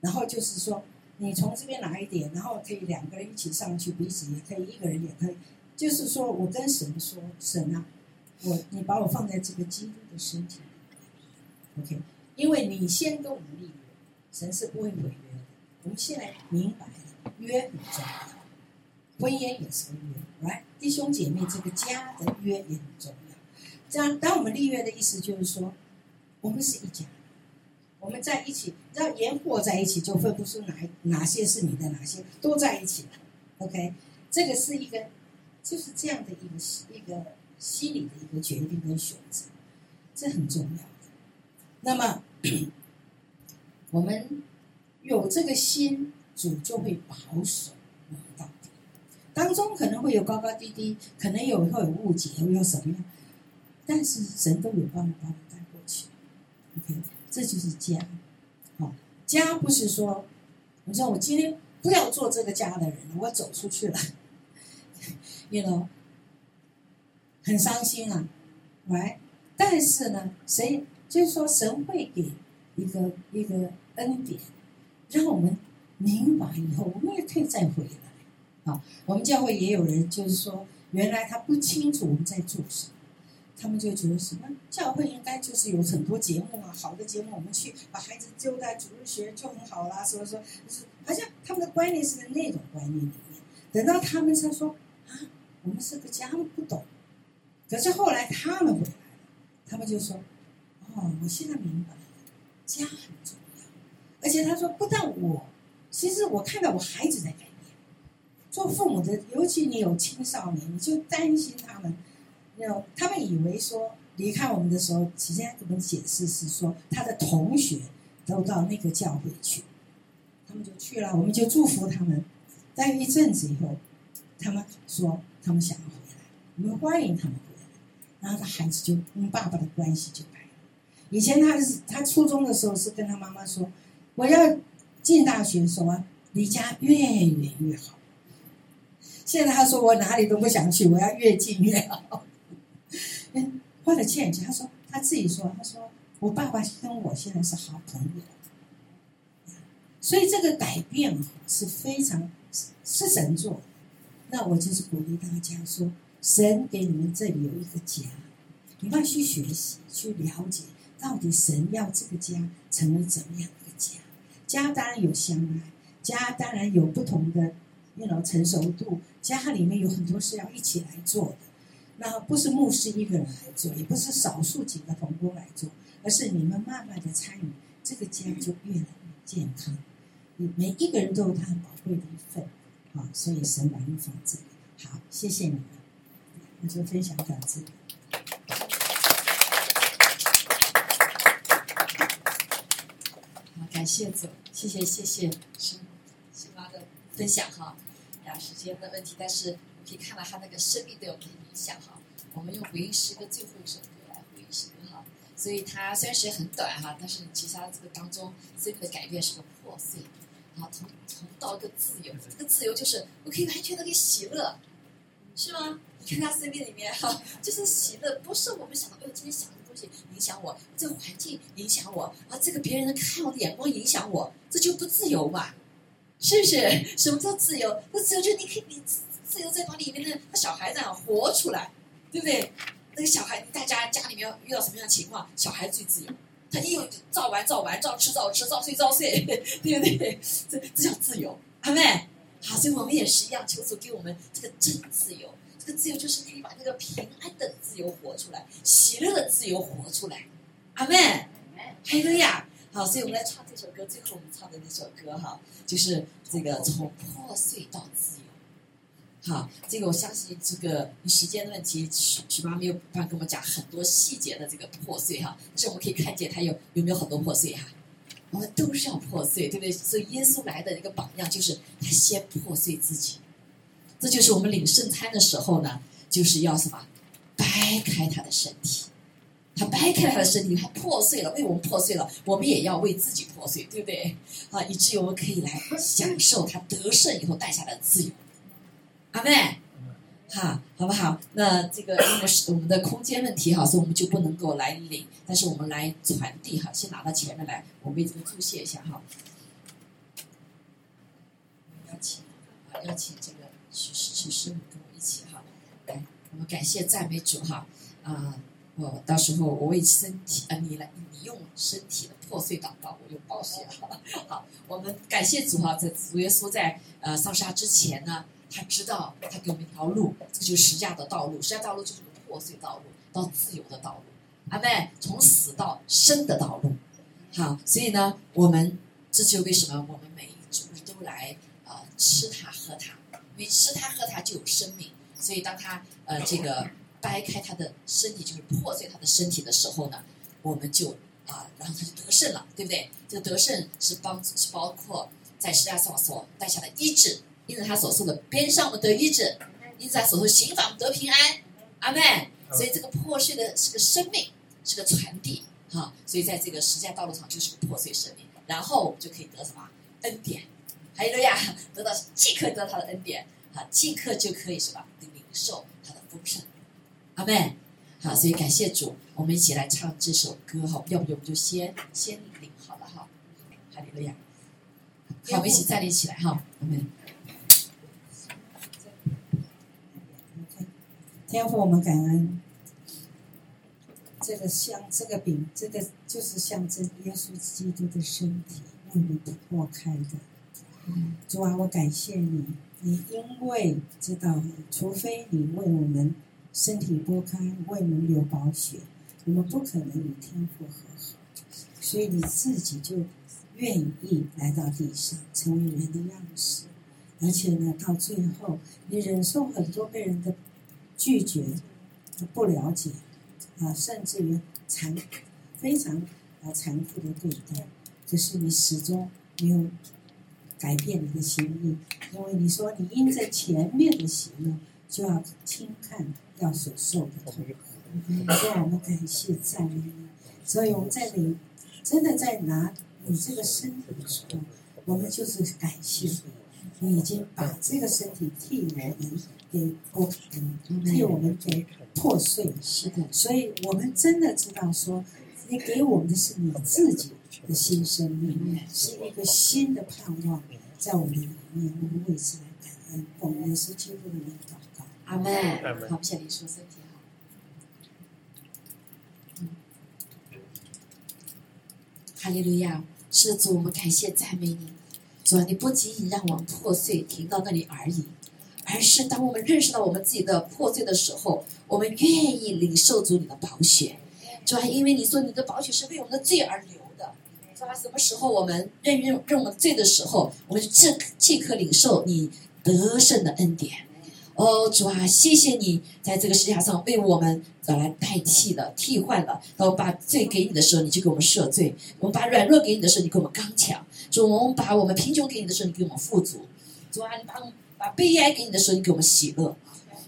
然后就是说，你从这边拿一点，然后可以两个人一起上去，彼此也可以，一个人也可以。就是说，我跟神说，神啊，我你把我放在这个基督的身体里，OK，因为你先跟我们立约，神是不会毁约的。我们现在明白了，约很重要，婚姻也是个约，来，弟兄姐妹，这个家的约也很重要。这样，当我们立约的意思就是说，我们是一家，我们在一起，只要盐和在一起，就分不出哪哪些是你的，哪些都在一起了，OK，这个是一个。就是这样的一个一个心理的一个决定跟选择，这很重要的。那么，我们有这个心，主就会保守我们到底。当中可能会有高高低低，可能有会有误解，会有什么样，但是神都有办法把你带过去。OK，这就是家。好，家不是说，你说我今天不要做这个家的人，我走出去了，you know，很伤心啊，right？但是呢，谁就是说神会给一个一个恩典，让我们明白以后，我们也可以再回来。啊，我们教会也有人就是说，原来他不清楚我们在做什么，他们就觉得什么教会应该就是有很多节目啊，好的节目我们去把孩子丢在主日学就很好啦，所以说就是好像他们的观念是在那种观念里面。等到他们才说啊，我们是个家，他们不懂。可是后来他们回来了，他们就说：“哦，我现在明白了，家很重要。而且他说，不但我，其实我看到我孩子在改变。做父母的，尤其你有青少年，你就担心他们。有他们以为说离开我们的时候，直接给我们解释是说他的同学都到那个教会去，他们就去了，我们就祝福他们。待一阵子以后，他们说他们想要回来，我们欢迎他们回来。然后他孩子就跟爸爸的关系就改了。以前他是他初中的时候是跟他妈妈说，我要进大学，什么离家越远越好。现在他说我哪里都不想去，我要越近越好。嗯，花了钱他说他自己说，他说我爸爸跟我现在是好朋友。所以这个改变是非常是神做的。那我就是鼓励大家说，神给你们这里有一个家，你们要去学习、去了解，到底神要这个家成为怎么样一个家？家当然有相爱，家当然有不同的那种成熟度，家里面有很多事要一起来做的。那不是牧师一个人来做，也不是少数几个同工来做，而是你们慢慢的参与，这个家就越来越健康。你每一个人都有他很宝贵的一份，啊，所以神把你放这里。好，谢谢你们，我就分享到这。好，感谢主，谢谢谢谢新新妈的分享哈。呀，时间的问题，但是可以看到他那个生命都有影响哈。我们用回应诗歌最后一首歌来回应诗歌哈。所以它虽然时间很短哈，但是其实它这个当中生命的改变是个破碎。啊，从从到一个自由，这个自由就是我可以完全的给喜乐，是吗？你看他生命里面哈，就是喜乐，不是我们想的，哎呦，今天想的东西影响我，这个环境影响我，啊，这个别人看我的眼光影响我，这就不自由嘛？是不是？什么叫自由？那自由就是你可以，你自由在把里面的那小孩子啊活出来，对不对？那个小孩，大家家里面遇到什么样的情况，小孩最自由。他一有照玩照玩，照吃照吃，照睡照睡，对不对？这这叫自由，阿妹。好，所以我们也是一样，求主给我们这个真自由。这个自由就是可以把那个平安的自由活出来，喜乐的自由活出来，阿妹。还有呀，好，所以我们来唱这首歌。最后我们唱的那首歌哈，就是这个从破碎到自由。好，这个我相信，这个时间的问题，许许妈没有办法跟我们讲很多细节的这个破碎哈，但是我们可以看见他有有没有很多破碎哈，我们都是要破碎，对不对？所以耶稣来的一个榜样就是他先破碎自己，这就是我们领圣餐的时候呢，就是要什么，掰开他的身体，他掰开他的身体，他破碎了，为我们破碎了，我们也要为自己破碎，对不对？啊，以至于我们可以来享受他得胜以后带下的自由。阿妹，好，好不好？那这个因为是我们的空间问题哈，所以我们就不能够来领，但是我们来传递哈，先拿到前面来，我为这个注谢一下哈。邀请啊，邀请这个许许师母跟我一起哈，来，我们感谢赞美主哈啊，我到时候我为身体啊，你来，你用身体的破碎祷告，我用宝血哈。好，我们感谢主哈，在主耶稣在呃上沙之前呢。他知道，他给我们一条路，这就是实价的道路。实价道路就是个破碎道路，到自由的道路。阿妹，从死到生的道路。好，所以呢，我们这就为什么我们每一组都来呃吃它喝它，因为吃它喝它就有生命。所以当他呃这个掰开他的身体，就是破碎他的身体的时候呢，我们就啊，然后他就得胜了，对不对？这个得胜是帮是包括在实价上所带下的医治。因着他所受的鞭伤，我们得医治；因着他所受刑罚，我们得平安。阿门。所以这个破碎的是个生命，是个传递。哈，所以在这个实践道路上就是个破碎生命，然后我们就可以得什么恩典？还有呀，得到即刻得到他的恩典，啊，即刻就可以什么领受他的丰盛。阿门。好，所以感谢主，我们一起来唱这首歌哈。要不我们就先先领好了哈。哈利路亚。好，我们一起站立起来哈。阿门。天父，我们感恩。这个像这个饼，这个就是象征耶稣基督的身体为你破开的。主啊，我感谢你，你因为知道，除非你为我们身体剥开，为我们流宝血，我们不可能与天父和好。所以你自己就愿意来到地上，成为人的样式，而且呢，到最后你忍受很多被人的拒绝、不了解。啊，甚至于残非常啊残酷的对待，可是你始终没有改变你的心意，因为你说你因着前面的行呢，就要轻看要所受的痛苦。所以我们感谢赞美你，所以我们在你真的在拿你这个身体的时候，我们就是感谢你，你已经把这个身体替我们给破，替我们给。破碎是的，所以我们真的知道说，你给我们的是你自己的新生命，是一个新的盼望在我们里面。我们为此来感恩，我们也是基督的名祷告。阿门。好，谢谢你说身体好。嗯，哈利路亚，是主，我们感谢赞美你。主啊，你不仅仅让我们破碎停到那里而已。而是当我们认识到我们自己的破碎的时候，我们愿意领受主你的宝血，主啊，因为你说你的宝血是为我们的罪而流的，主啊，什么时候我们认认认我们罪的时候，我们就即即刻领受你得胜的恩典。哦，主啊，谢谢你在这个世界上为我们找来代替了、替换了。当我们把罪给你的时候，你就给我们赦罪；我们把软弱给你的时候，你给我们刚强。主，把我们贫穷给你的时候，你给我们富足。主啊，你把我们。把悲哀给你的时候，你给我们喜乐；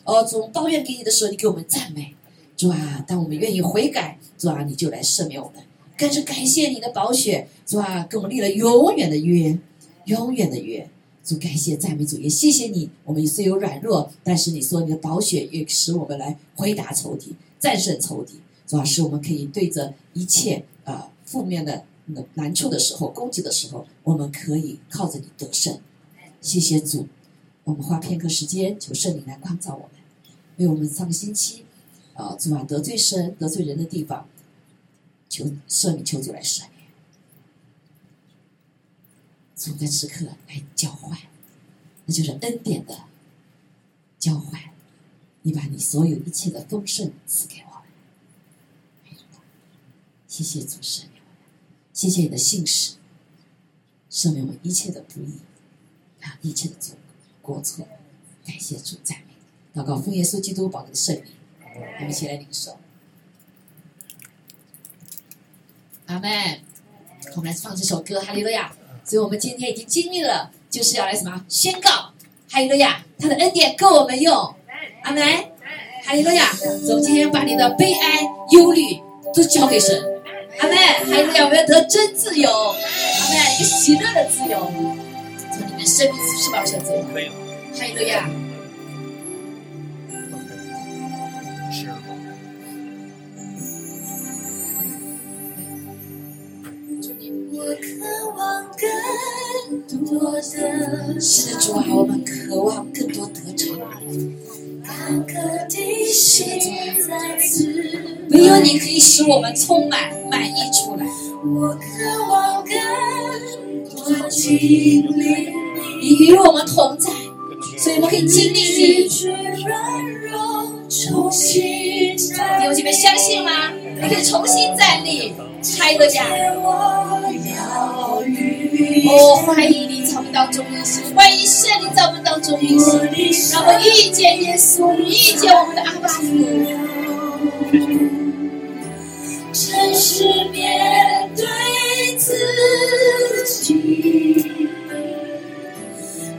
哦，主抱怨给你的时候，你给我们赞美。主啊，当我们愿意悔改，主啊，你就来赦免我们。更是感谢你的宝血，主啊，跟我们立了永远的约，永远的约。主，感谢赞美主，也谢谢你。我们虽有软弱，但是你说你的宝血也使我们来回答仇敌，战胜仇敌。主啊，使我们可以对着一切啊负面的难处的时候、攻击的时候，我们可以靠着你得胜。谢谢主。我们花片刻时间，求圣灵来光照我们，为我们上个星期啊，昨晚得罪神、得罪人的地方，求圣灵，求主来赦免。主在此刻来交换，那就是恩典的交换。你把你所有一切的丰盛赐给我们，谢谢主赦免我们，谢谢你的信使赦免我一切的不义，啊，一切的罪。过错，感谢主赞美，祷告奉耶稣基督宝贵的圣名，我们一起来领受。阿门。我们来放这首歌，哈利路亚。所以我们今天已经经历了，就是要来什么宣告，哈利路亚，他的恩典够我们用。阿门。哈利路亚。我们今天把你的悲哀、忧虑都交给神。阿门。哈利路亚，我们要得真自由。阿妹。一个喜乐的自由。从你们生命是吧？选择可以了。还有个呀。是的，主啊，我们渴望更多得着。是的，主啊，唯有你可以使我们充满满意出来。我渴望更多经历。你与我们同在，所以我们可以经历你。弟兄姐妹相信吗？你可以重新站立，开个家。哦，欢迎你在我们当中运行，欢迎圣灵在我们当中运行，让我遇见耶稣，遇见我们的阿爸父。是面对自己，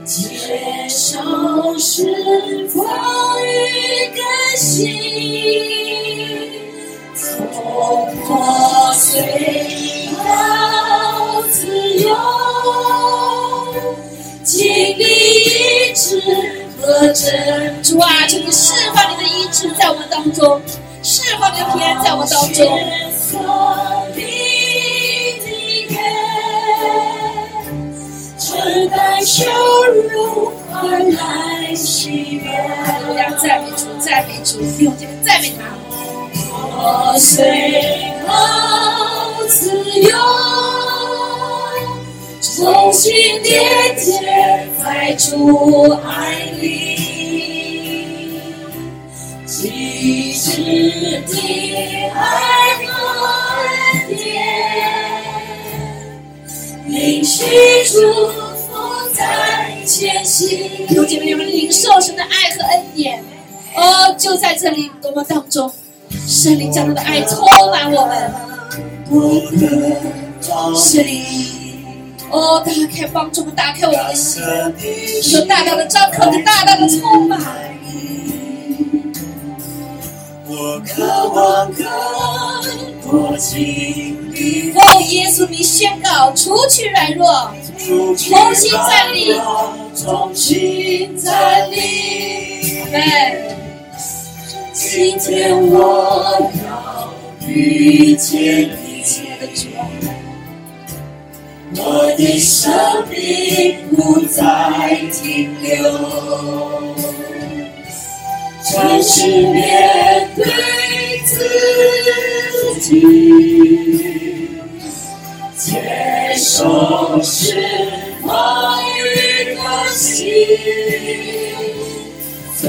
接受释放与更新，从破碎到自由，经历一直。主啊，求你释放你的意志在我们当中，释放你的平安在我们当中。所立的约，承担羞辱而来喜悦。我要赞美主，赞美主，弟兄姐妹赞美他。破碎后自由，重新连接在主爱里，领取祝福在前行。弟兄姐妹，你们领受神的爱和恩典，哦，就在这里多么当中，圣灵将他的爱充满我们，不可圣灵，哦，打开帮助我们打开我们的心，有大大的张口，就大大的充满。渴望更多经历，哦，耶稣，你宣告，除去软弱，重新站立重新站立。对，今天我要遇见你，亲爱的主啊，我的生命不再停留，诚实面对自己，接受释放与更新，从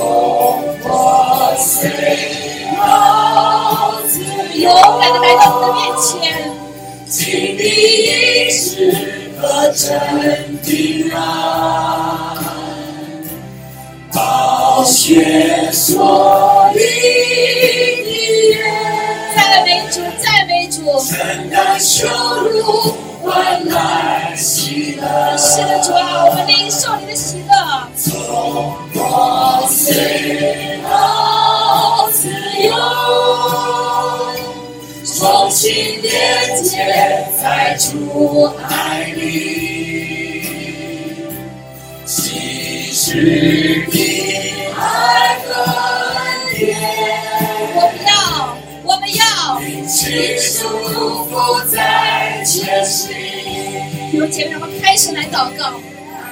破碎到自由。勇敢的来到你的面前，经历医治和镇定啊，宝血所立的约，赞美主，赞美主。承担羞辱，换来喜乐。是的，主啊，我们领受你的喜乐。从破碎到自由，重新连接在主爱里，其实的爱和恩典，我们要，我们要。其束缚在前行。弟兄姐妹，我们开始来祷告，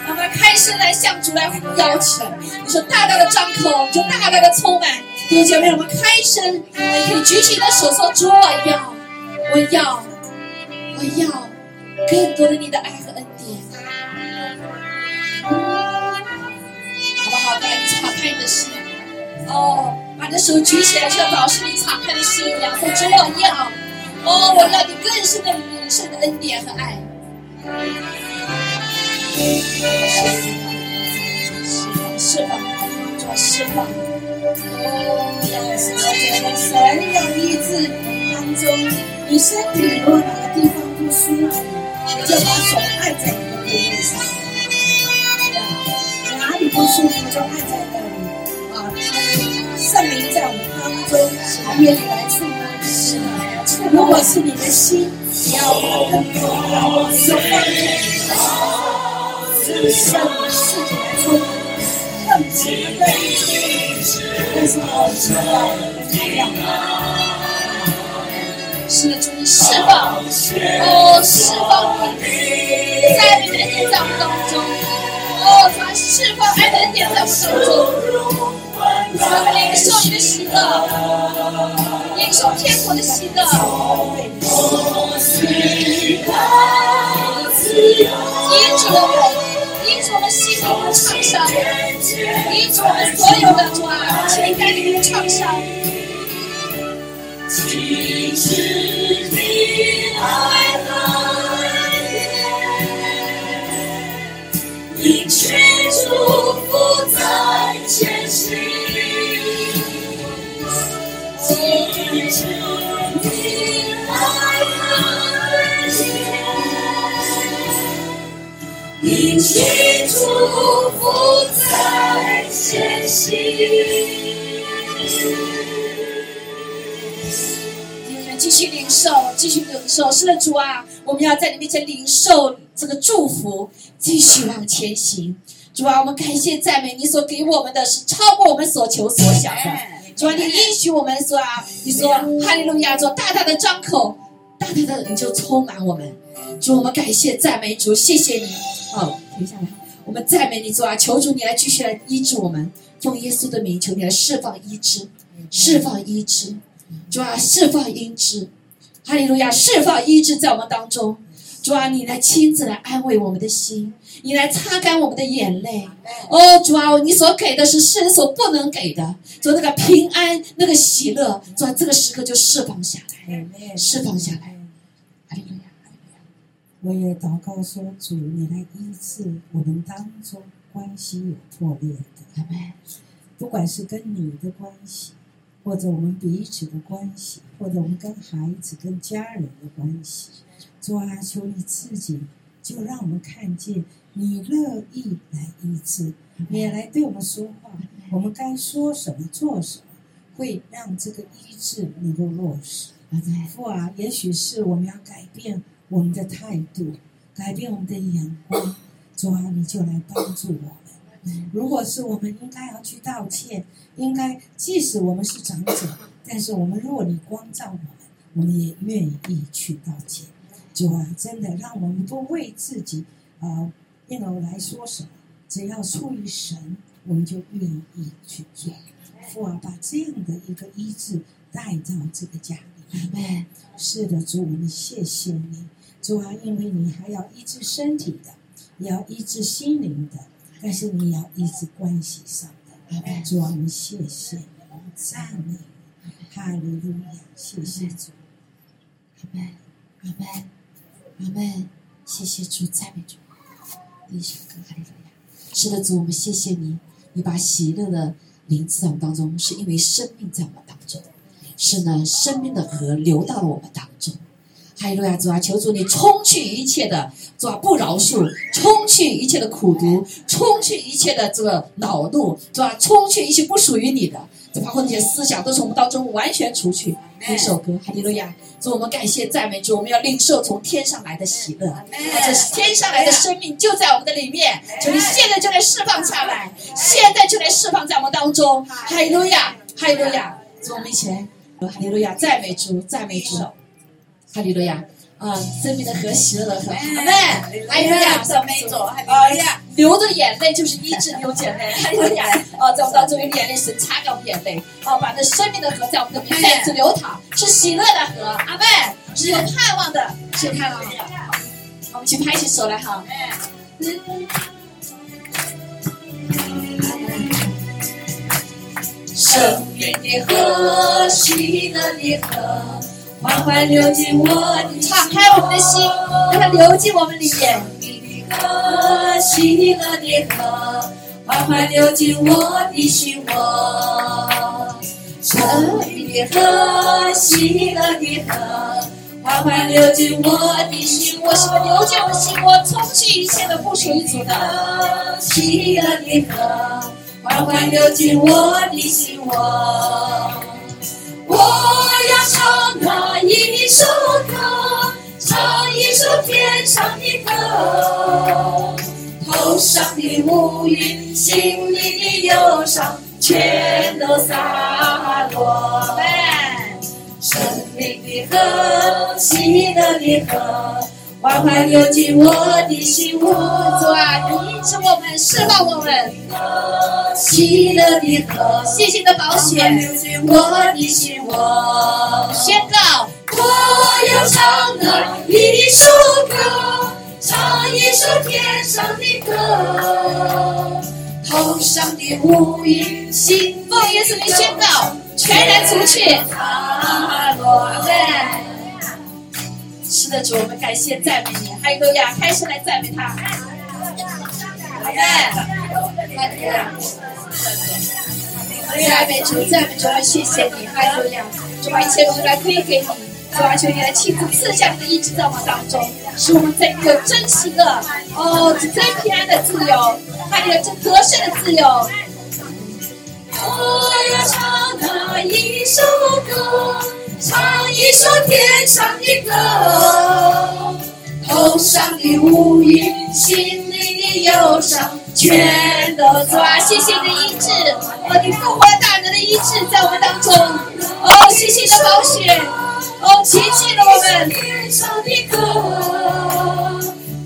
我们开始来向主来邀请。你说大大的张口，就大大的充满。有姐妹，我们开声，我们可以举起你的手说：主，我要，我要，我要更多的你的爱开你的心，哦，把你的手举起来，像老师你敞开的心一样，说：主，我要，哦，我要你更深的领受的恩典和爱。释放，主释放。神要医治当中，你身体如果哪个地方不舒服，我就把手按在你的部位上，哪里不舒服就按在。圣灵在我们当中，愿意来触摸你心。如果是你的心，你要更多的有放开，向你世界来触摸，更值得但是我知道力量是的，主你释放，哦，释放你，在你的恩典在我们当中，哦，他释放爱的恩典在我当中，我们领受你的喜乐，领受天国的喜乐，医治我们，医治我们心灵的创伤，医治我们所有的主啊情感里的创伤。极致的爱和恩典，领取祝福在前行。极致的爱和恩典，领取祝福在前行。继续领受，继续领受。是的，主啊，我们要在你面前领受这个祝福，继续往前行。主啊，我们感谢赞美你所给我们的是超过我们所求所想的。主啊，你应许我们说啊，你说哈利路亚，做大大的张口，大大的你就充满我们。主，我们感谢赞美主，谢谢你。哦，停下来，我们赞美你，主啊，求主你来继续来医治我们，奉耶稣的名，求你来释放医治，释放医治。主啊，释放医治，哈利路亚，释放医治在我们当中。主啊，你来亲自来安慰我们的心，你来擦干我们的眼泪。哦，主啊，你所给的是世人所不能给的，主那个平安，那个喜乐，主啊，这个时刻就释放下来，释放下来。哈利路亚，哈利路亚。我也祷告说，主，你来医治我们当中关系有破裂的，阿门。不管是跟你的关系，或者我们彼此的关系，或者我们跟孩子、跟家人的关系。主啊，求你自己就让我们看见你乐意来医治，你来对我们说话，我们该说什么、做什么，会让这个医治能够落实。父啊，也许是我们要改变我们的态度，改变我们的眼光。主啊，你就来帮助我们。如果是我们应该要去道歉，应该即使我们是长者，但是我们若你光照我们，我们也愿意去道歉。主啊，真的让我们不为自己啊，应该来说什么，只要出于神，我们就愿意去做。父啊，把这样的一个医治带到这个家里。阿门。是的，主，我们谢谢你，主啊，因为你还要医治身体的，也要医治心灵的，但是你要医治关系上的。阿门。主啊，我们谢谢你，赞美你，哈利路亚，谢谢主。阿门。阿门。谢谢主，赞美主。第一首歌，哈利路亚。是的，主，我们谢谢你，你把喜乐的灵赐在我们当中，是因为生命在我们当中，是呢，生命的河流到了我们当中。哈利路亚，主啊，求主你冲去一切的主啊不饶恕，冲去一切的苦毒，冲去一切的这个恼怒，主啊，冲去一切不属于你的，这包括那些思想，都从我们当中完全除去。第一首歌，哈利路亚。主，我们感谢赞美主，我们要领受从天上来的喜乐，这天上来的生命就在我们的里面。求你现在就来释放下来，现在就来释放在我们当中。哈利路亚，哈利路亚。主，我们一起来，哈利路亚，赞美主，赞美主，哈利路亚。啊，生命的和喜乐的河，阿门。哈利路亚，赞美主，哈利路亚。流着眼泪就是医治流眼泪，哈利路亚。啊，在我们当中有眼泪，神擦掉我们眼泪。哦，把那生命的河在我们的里面再次流淌，是喜乐的河，阿妹。是有盼望的，是有盼望的。我们去拍起手来哈。生命的河，喜乐的河。缓缓流进我的，敞开我们的心，让它流进我们里面。河，喜乐的河，缓缓流进我的心窝。生命的河，喜乐的河，缓缓流进我的心窝。什么流进我的心窝，冲去一切的不属于主的。喜乐的河，缓缓流进我的心窝。我要唱那一首歌，唱一首天上的歌。头上的乌云，心里的忧伤，全都洒落。生命的河，喜乐的河。缓缓流进我的心窝，主啊，医治我们，释放我们。喜乐的河，细心的保险流进我的心窝。宣告，我要唱的一首歌，唱一首天上的歌。头上的乌云，心奉耶稣名宣告，全然除去。阿门。是的，主，我们感谢赞美你，哈利路亚，开始来赞美他。阿门。哈利路亚。赞美主，赞美主，我们谢谢你，哈利路亚。主把一切荣耀归给你，主啊，求你来亲自赐下你的意志在我们当中，使我们在有真喜乐，哦，真平安的自由，哈利路亚，真得胜的自由。我要唱那一首歌。唱一首天上的歌，头上的乌云，心里的忧伤，全都主啊，谢谢你的医治，哦，你复活大能的医治在我们当中，哦，谢谢你的宝血，哦，奇迹了我们。天上的歌，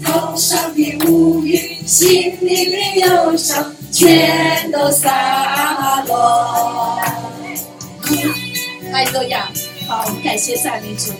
头上的乌云，心里的忧伤，全都洒落。哈利路亚！好，感谢赞美主，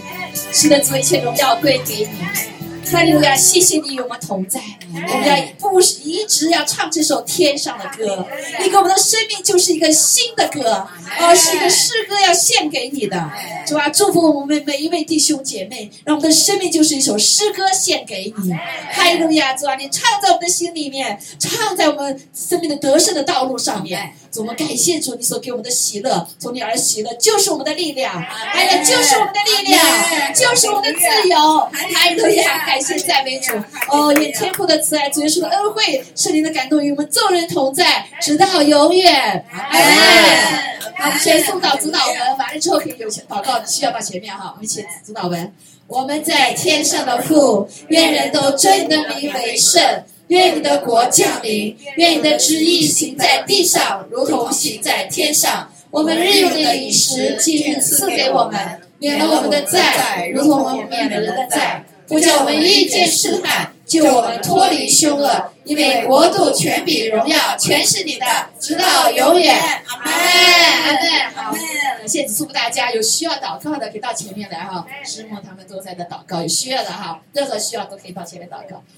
是的，主一切荣耀归给你。哈利路亚！谢谢你与我们同在，我们要不一直要唱这首天上的歌。你给我们的生命就是一个新的歌，哦，是一个诗歌要献给你的，是吧，祝福我们每一位弟兄姐妹，让我们的生命就是一首诗歌献给你。哈利路亚！主啊，你唱在我们的心里面，唱在我们生命的得胜的道路上面。主，我们感谢主，你所给我们的喜乐，从你而喜乐就是我们的力量，哎呀就是我们的力量，就是我们的自由。哈利路亚！感谢赞美主。哦，愿天父的慈爱、主耶稣的恩惠、圣灵的感动与我们众人同在，直到永远。阿门。好，我们先送到主导文，完了之后可以有祷告需要到前面哈。我们一起主导文。我们在天上的父，愿人都尊你的名为圣。愿你的国降临，愿你的旨意行在地上，如同行在天上。我们日用的饮食，今日赐给我们，免了我们的债，如同我们免了人的债，不叫我们遇见试探，救我们脱离凶恶。因为国度、权柄、荣耀，全是你的，直到永远。阿门，阿门。好，现在祝福大家，有需要祷告的可以到前面来哈。师母他们都在那祷告，有需要的哈，任何需要都可以到前面祷告。